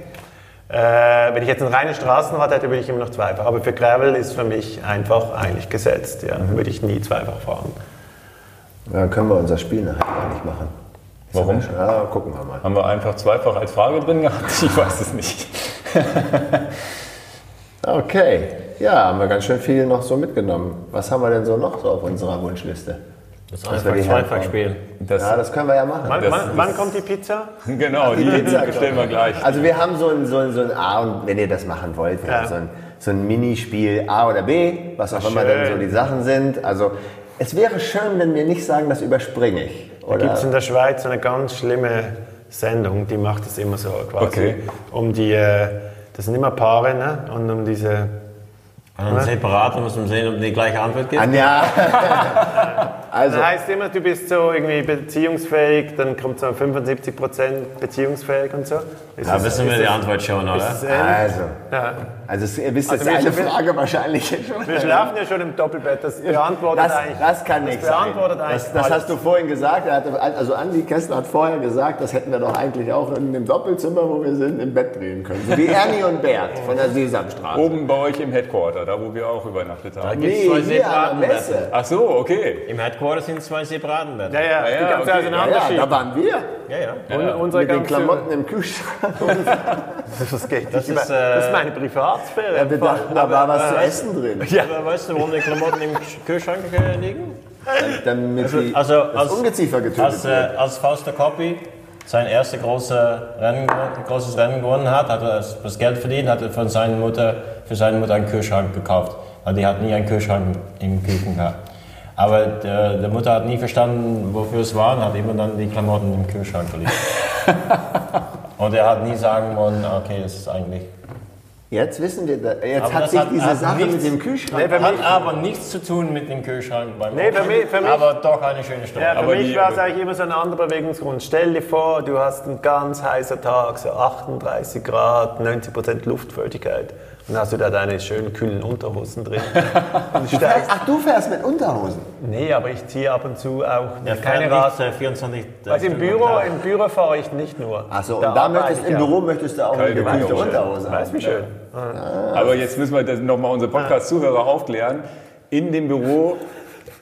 Äh, wenn ich jetzt eine reine Straßenrad hätte, würde ich immer noch zweifach. Aber für Gravel ist für mich einfach eigentlich gesetzt. Ja. Mhm. Würde ich nie zweifach fahren. Dann können wir unser Spiel nachher gar nicht machen. Jetzt Warum? schon- Ja, gucken wir mal. Haben wir einfach zweifach als Frage drin gehabt? Ich weiß es nicht. Okay, ja, haben wir ganz schön viel noch so mitgenommen. Was haben wir denn so noch so auf unserer Wunschliste? Das ist Dass wir einfach die zweifach Hand- spielen. Das, Ja, das können wir ja machen. Wann, Das- wann, das- wann kommt die Pizza? genau, die Pizza bestellen wir gleich. Also wir haben so ein, so ein, so ein A und wenn ihr das machen wollt, Ja. so ein, so ein Minispiel A oder B, was auch immer schön. dann so die Sachen sind. Also es wäre schön, wenn wir nicht sagen, das überspringe ich. Da Oder? gibt es in der Schweiz eine ganz schlimme Sendung, die macht das immer so quasi. Okay. Um die, äh, das sind immer Paare, ne? Und um diese. Und dann separat muss man sehen, ob die gleiche Antwort gibt. Anja. also, Das heißt immer, du bist so irgendwie beziehungsfähig, dann kommt so 75% beziehungsfähig und so. Ist Da wissen wir ist die Antwort schon, oder? also, Ja. Also ihr wisst Also jetzt eine wir- Frage wahrscheinlich schon. Wir schlafen ja schon im Doppelbett, das beantwortet Das, eigentlich. das kann nicht das beantwortet sein. eigentlich Das, das hast du vorhin gesagt. Er hatte, also Andi Kessler hat vorher gesagt, das hätten wir doch eigentlich auch in dem Doppelzimmer, wo wir sind, im Bett drehen können. So wie Ernie und Bert von der Sesamstraße. Oben bei euch im Headquarter, da wo wir auch übernachtet Da haben. gibt es Nee, zwei separaten Betten. Ach so, okay. Im Headquarter sind zwei separaten Betten. Ja, ja, Ja, die ja, du okay. auseinanderschieben. Ja, da waren wir. Ja, ja. Und unsere Mit den ganze- Klamotten im Kühlschrank. Das geht Das nicht ist, über- äh, das ist meine Privatsphäre. Ja, wir dachten, da war was zu essen drin. Aber weißt du, warum die Klamotten im Kühlschrank äh, liegen? Damit die, Also als, Ungeziefer getötet als, äh, wird. als Fausto Coppi sein erstes große Rennen, großes Rennen gewonnen hat, hat er das, Geld verdient, hat er von seiner Mutter, für seine Mutter einen Kühlschrank gekauft. Weil die hat nie einen Kühlschrank im Küchen gehabt. Aber der, der Mutter hat nie verstanden, wofür es war und hat immer dann die Klamotten im Kühlschrank verlegt. und er hat nie sagen wollen, okay, das ist eigentlich... Jetzt wissen wir, da- jetzt Aber hat sich hat- diese hat Sache nichts- mit dem Kühlschrank. Nee, für Hat aber nichts zu tun mit dem Kühlschrank beim Nee, für mich- für mich- aber doch eine schöne Story. Ja, für Aber mich war es eigentlich immer so ein anderer Bewegungsgrund. Stell dir vor, du hast einen ganz heißen Tag, so 38 Grad, 90% Luftfeuchtigkeit. Dann hast du da deine schönen kühlen Unterhosen drin. Und Du fährst, ach, du fährst mit Unterhosen. nee, aber ich ziehe ab und zu auch Ja, keine Rad. Rad, 24 Also im Büro, im Büro fahre ich nicht nur. Achso, Da und da möchtest, im. Büro möchtest du auch eine gekühlte Unterhose. Weißt du, wie schön. Aber jetzt müssen wir das nochmal unsere Podcast-Zuhörer aufklären. In dem Büro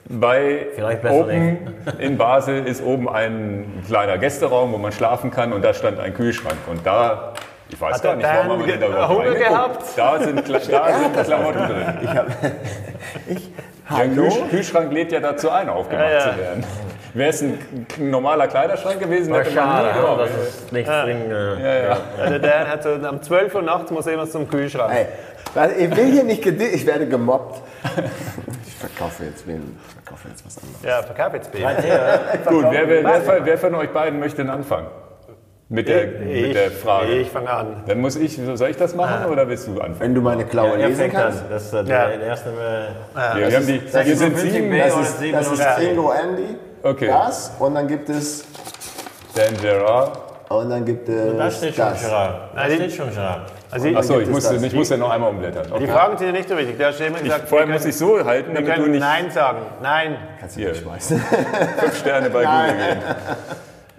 bei Vielleicht besser Open in Basel ist oben ein kleiner Gästeraum, wo man schlafen kann und da stand ein Kühlschrank. Und da, ich weiß Hat gar der nicht, warum haben wir denn da Hunger gehabt? Da sind, da sind Klamotten drin. Ich hab, ich, Der hallo? Kühl Kühlschrank lädt ja dazu ein, aufgemacht Ja, ja. zu werden. Wäre es ein normaler Kleiderschrank gewesen, hätte man schade, nie ja, drauf. dass es nicht drin. Äh, Ja, ja. Ja, der Dan hat so, am 12 Uhr nachts muss immer zum Kühlschrank. Ey, ich will hier nicht ich werde gemobbt. Ich verkaufe jetzt, wen, ich verkaufe jetzt was anderes. Ja, verkauf jetzt Bier. Gut, wer, wer, wer, wer von euch beiden möchte denn anfangen? Mit der, mit der Frage. Ich fange an. Dann muss ich, soll ich das machen oder willst du anfangen? Wenn du meine Klaue er lesen an. kannst. Das ist äh, Ja. der der erste. Äh, Ja, wir haben die, das wir sind 50 sieben. Das ist, das ist oder- Ingo Andy, Okay. das und dann gibt es Dan Gerard. und dann gibt es da steht schon das. Gerard. Da Nein, die- steht schon Gerard. Also ich, Achso, ich muss, das. ich muss ja noch einmal umblättern. die Okay. Fragen sind ja nicht so wichtig. Ja immer gesagt, Vorher wir muss können- ich so halten, damit du nicht Nein sagen. Nein. Kannst du Hier. nicht schmeißen. fünf Sterne bei Google geben.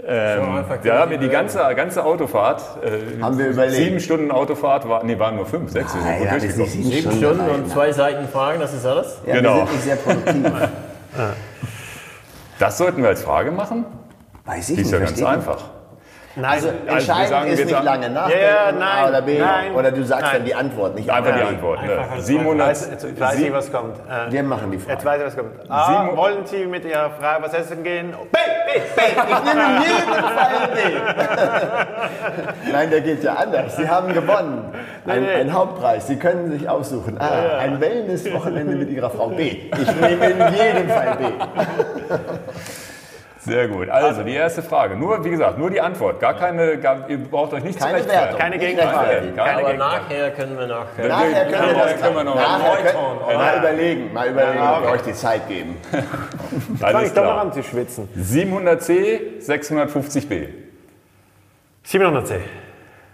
Ähm, da haben wir die ganze, ganze Autofahrt, äh, Haben wir überlegt. sieben Stunden Autofahrt, war, nee, waren nur fünf, sechs, wir das ist durchgekommen. nicht Sieben Stunden Stunden und rein. zwei Seiten Fragen, das ist alles? Ja, Genau. Wir sind nicht sehr produktiv. Das sollten wir als Frage machen? Weiß ich Die ist nicht. ja ganz einfach. Nein. Also wir entscheidend sagen, ist nicht sagen- lange nachdenken, Ja, ja, nein, A oder B. nein, oder du sagst nein. dann die Antwort, nicht Einfach die. Antwort. Ne? Einfach als 700, Weiß, jetzt weiß ich, was kommt. Äh, Wir machen die Jetzt Frage. weiß ich, was kommt. A, Sieben- wollen Sie mit Ihrer Frau was essen gehen? B, B, B. Ich nehme in jedem Fall B. Nein, der geht ja anders. Sie haben gewonnen. Ein, nee. ein Hauptpreis. Sie können sich aussuchen. A, ein Wellness-Wochenende mit Ihrer Frau. B. Ich nehme in jedem Fall B. Sehr gut. Also, die erste Frage. Nur, wie gesagt, nur die Antwort. Gar keine, gar, ihr braucht euch nicht Keine. Wertung. Keine rechtfertigen. Keine Aber nachher können wir noch. Äh, Nachher können wir Nachher das können wir noch Nachher mal können, Neuton, mal überlegen, mal überlegen, ob wir euch die Zeit geben. Fange ich doch mal an zu schwitzen. 700C, 650B. 700C.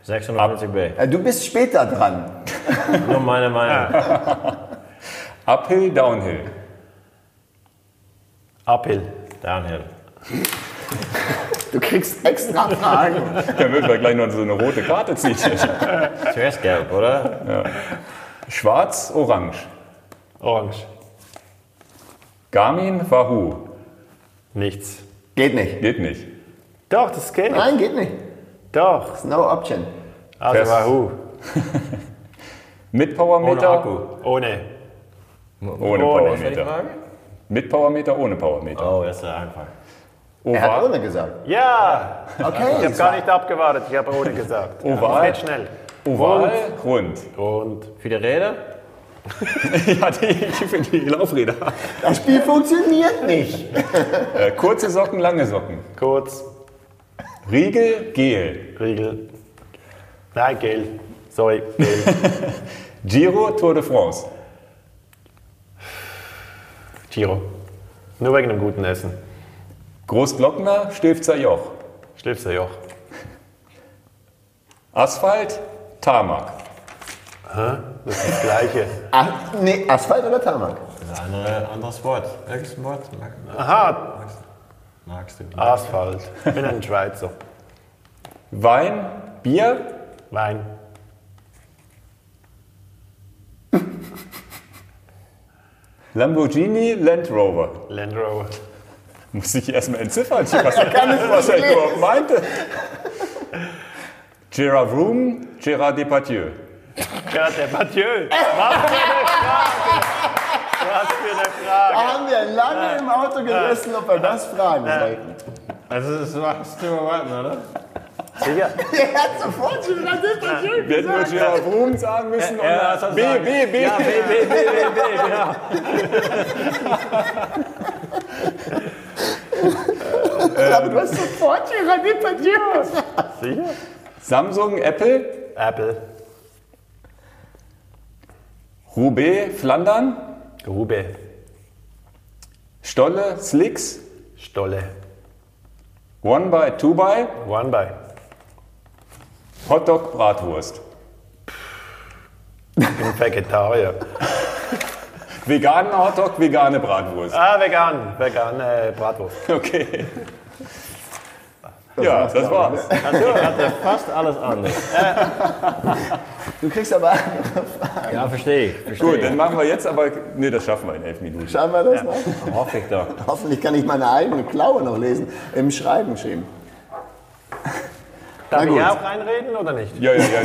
650b. Äh, Du bist später dran. Nur meine Meinung. Uphill, Downhill. Uphill. Downhill. Du kriegst extra Fragen. Dann würden wir gleich noch so eine rote Karte ziehen. Zuerst gelb, oder? Schwarz, Orange. Orange. Garmin, Wahoo. Nichts. Geht nicht. Geht nicht. Doch, das geht. Nein, geht nicht. Doch. No option. Also Fest. Wahoo. Mit Ohne Powermeter, Akku. Ohne. ohne Ohne. Powermeter. Mit Powermeter, ohne Powermeter. Oh, das ist einfach. Er hat Oval, ohne gesagt. Ja! Okay. Ich habe gar nicht abgewartet, ich habe ohne gesagt. Oval. Geht schnell. Oval, rund. Und Für die Räder? ja, die, für die Laufräder. Das Spiel funktioniert nicht. Äh, kurze Socken, lange Socken. kurz, Riegel, Gel. Riegel. Nein, Gel. Sorry, Gel. Giro, Tour de France. Giro. Nur wegen dem guten Essen. Großglockner, Stilfzer Joch. Schlifser Joch. Asphalt, Tarmac. Das ist das Gleiche. Ah, nee, Asphalt oder Tarmac? Das ist ein andere, anderes Wort. Welches Wort mag- Aha, magst du? Asphalt. Ich bin ein Schweizer. Wein, Bier, Wein. Lamborghini, Land Rover. Land Rover. Muss ich erstmal entziffern, was, was er überhaupt meinte. Gerard Vroom, Gerard Depardieu. Der Mathieu. Was für eine Frage. Was für eine Frage. Da haben wir lange im Auto gesessen, ob wir das fragen sollten. Also, das machst du erwarten, oder? Sicher? Er hat sofort schon Depression Wir hätten nur Gerard Vroom sagen müssen und Ja, das B. B, B. Ja, B, B, B, B, B, genau. Aber du hast sofort Gerard Depardieu gesagt. Sicher? Samsung, Apple, Apple. Roubaix, Flandern, Grube. Stolle, Slicks, Stolle. One by, Two by, One by. Hotdog, Bratwurst. Ich bin Vegetarier. Veganer Hotdog, vegane Bratwurst. Ah, vegan. Vegan äh, Bratwurst. Okay. Ja, das war's. Also, ich hatte fast alles anders. Du kriegst aber Ja, verstehe ich. Verstehe Gut, dann machen wir jetzt aber. Nee, das schaffen wir in elf Minuten. Schauen wir das noch? Hoffe ich doch. Hoffentlich kann ich meine eigene Klaue noch lesen. Im Schreiben schieben. Darf ich auch reinreden oder nicht? Ja, ja, ja.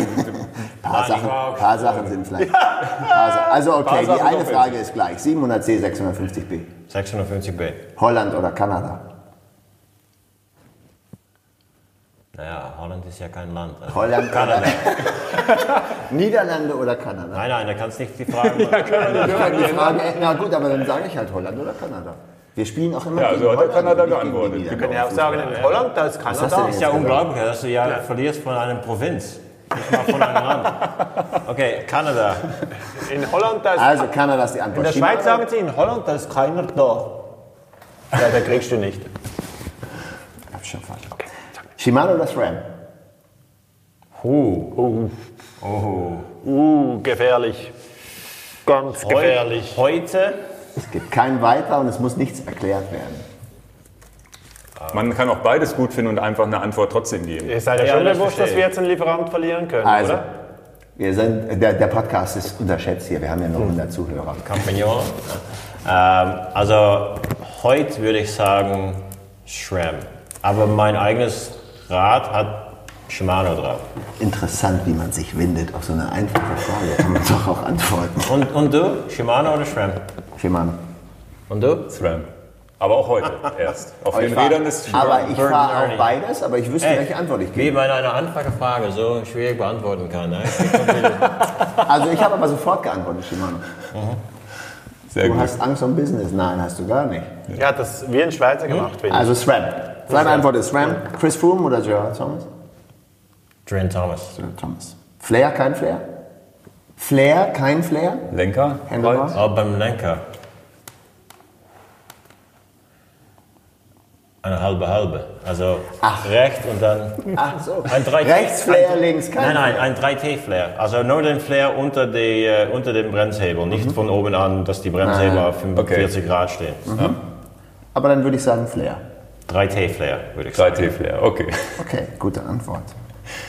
Ein paar, ich Sachen, paar Sachen sind vielleicht. Paar Sa- also okay, die eine Frage ist gleich. 700C, 650B. 650b. Holland oder Kanada? Naja, Holland ist ja kein Land. Also Holland Kanada. Niederlande oder Kanada? Nein, nein, da kannst du nicht die Frage machen. Ich kann die Frage, na gut, aber dann sage ich halt Holland oder Kanada. Wir spielen auch immer Ja, gegen so hat er Holland Kanada geantwortet. Wir können ja auch sagen, in Holland, da ist Kanada. Das ist ja unglaublich, dass du ja verlierst von einer Provinz. Nicht mal von einem Land. Okay, Kanada. In Holland, da ist. Also Kanada ist die Antwort. in der Schweiz sagen sie, in Holland, da ist keiner da. Ja, da kriegst du nicht. Ich hab's schon falsch. Shimano oder SRAM? Uh, uh, gefährlich. Ganz gefährlich. Heute, Es gibt kein Weiter und es muss nichts erklärt werden. Man kann auch beides gut finden und einfach eine Antwort trotzdem geben. Ihr seid ja, schon bewusst, dass wir jetzt einen Lieferant verlieren können, Also, oder? wir sind, der, der Podcast ist unterschätzt hier. Wir haben ja nur 100 Zuhörer. Campagnon. Ähm, also heute würde ich sagen SRAM. Aber mein eigenes Rad hat Shimano drauf. Interessant, wie man sich windet auf so eine einfache Frage. Kann man doch auch antworten. Und, und du? Shimano oder SRAM? Shimano. Und du? SRAM. Aber auch heute erst. Auf den Ich fahr- Rädern ist aber ich fahre auch beides, aber ich wüsste, Ey, welche Antwort ich Wie gebe. man eine einfache Frage so schwierig beantworten kann. Ne? Also ich habe aber sofort geantwortet, Shimano. sehr Du gut. hast Angst um Business? Nein, hast du gar nicht. Ja, das wie ein Schweizer gemacht, finde ich. Also SRAM. Seine Antwort ist SRAM. Chris Froome oder Gerard Thomas? Dren Thomas. Gerard Thomas. Flair, kein Flair? Flair, kein Flair? Lenker? Handlebar? Auch beim Lenker. Eine halbe halbe. Also recht und dann Ach so. ein 3T. Rechts Flair, ein, links kein Nein, nein, ein 3T-Flair. Also nur den Flair unter, die, äh, unter dem Bremshebel. Nicht von oben an, dass die Bremshebel auf 45 Grad stehen. Aber dann würde ich sagen Flair. 3T-Flair, würde ich sagen. 3T-Flair, okay. Okay, gute Antwort.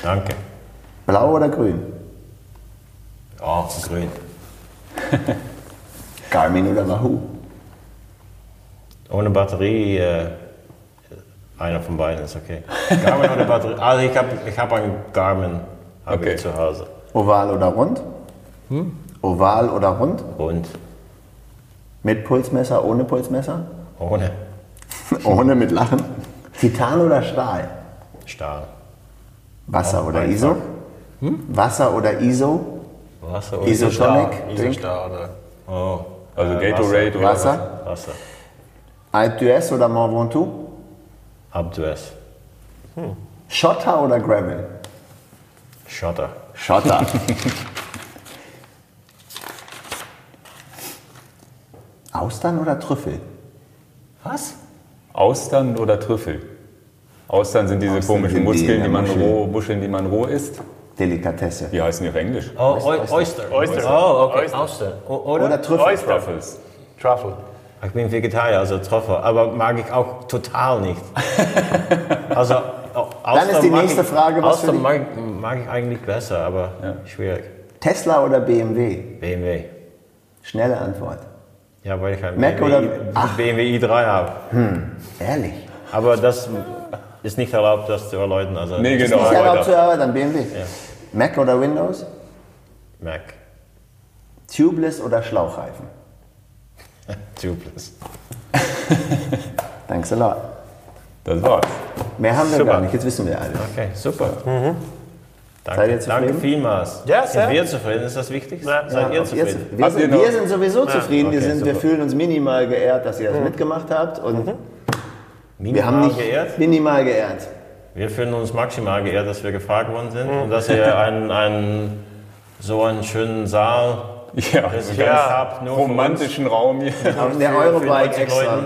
Danke. Blau oder grün? Oh, grün. Garmin oder Wahoo? Ohne Batterie, äh, einer von beiden ist okay. Garmin ohne Batterie. Also ich habe ich hab einen Garmin hab Okay. ich zu Hause. Oval oder rund? Oval oder rund? Und Mit Pulsmesser, ohne Pulsmesser? ohne ohne mit Lachen. Titan oder Stahl? Stahl. Wasser oder einfach. ISO? Wasser oder ISO? Wasser oder Isotonic? Isostar oder Oh, Also äh, Gatorade oder Wasser? Wasser. Alpe d'Huez oder Mont Ventoux? Ab Dues. Schotter oder Gravel? Schotter. Schotter. Austern oder Trüffel? Was? Austern oder Trüffel? Austern sind diese Austern komischen sind die Muskeln, die man Muschel. roh, Muscheln, die man roh isst. Delikatesse. Wie heißen die auf Englisch? Oh, Oyster. Oyster. Oyster. Oh, okay. Oyster. Oyster. Oder? Oder Trüffel. Oyster. Truffles. Truffle. Ich bin Vegetarier, also Troffer, aber mag ich auch total nicht. Also, Dann ist die nächste ich, Frage, was für Auster die- mag, mag ich eigentlich besser, aber schwierig. Tesla oder BMW? BMW. Schnelle Antwort. Ja, weil ich einen Mac BMW, oder- Ach. BMW i3 habe. Ehrlich? Aber das ist nicht erlaubt, das zu erläutern. Also Nee, nicht genau. Ist ja weiter. erlaubt zu dann BMW. Mac oder Windows? Mac. Tubeless oder Schlauchreifen? Tubeless. Thanks a lot. Das war's. Mehr haben wir Super. gar nicht, jetzt wissen wir alles. Okay, super. Seid Danke, ihr zufrieden? danke vielmals. Ja, sehr. Sind wir zufrieden? Ist das Wichtigste? Ja. Seid ihr Ob ihr- zufrieden? wir, sind, wir sind sowieso zufrieden. wir, okay, sind, wir fühlen uns minimal geehrt, dass ihr das mitgemacht habt. Und Minimal wir haben nicht geehrt. minimal geehrt. Wir fühlen uns maximal geehrt, dass wir gefragt worden sind und dass ihr einen, einen, so einen schönen Saal Ja, Ja. Nur für uns. romantischen Raum hier. Der Eurobike 90 extra.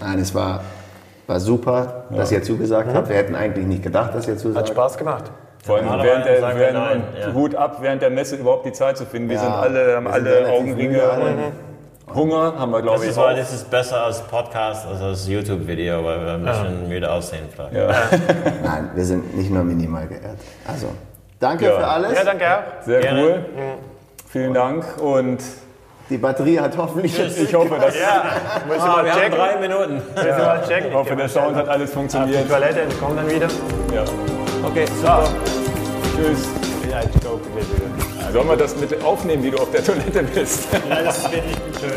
Nein, es war, war super, dass ihr zugesagt habt. Wir hätten eigentlich nicht gedacht, dass ihr Hat zusagt. Spaß gemacht. Vor allem während der, während, nein, ja. Hut ab, während der Messe überhaupt die Zeit zu finden. Wir Ja, sind alle, haben wir sind alle relativ Augenringe und Hunger haben wir, glaube ich, ist, auch. weil das ist besser als Podcast, als als YouTube-Video, weil wir ein bisschen müde aussehen vielleicht. Ja. Nein, wir sind nicht nur minimal geehrt. Also, danke Ja. für alles. Ja, danke auch. Sehr Gerne. cool. Vielen Dank und Die Batterie hat hoffentlich jetzt ich hoffe, dass, Ja, müssen wir Ah, mal wir haben checken. drei Minuten. Müssen wir mal checken. ich hoffe, der Sound hat alles Auf die funktioniert. Toilette und kommen dann wieder. Ja. Okay, super. Tschüss. Ja, ich glaube, wir wieder. Sollen wir das mit aufnehmen, wie du auf der Toilette bist? Nein, das wird nicht schön.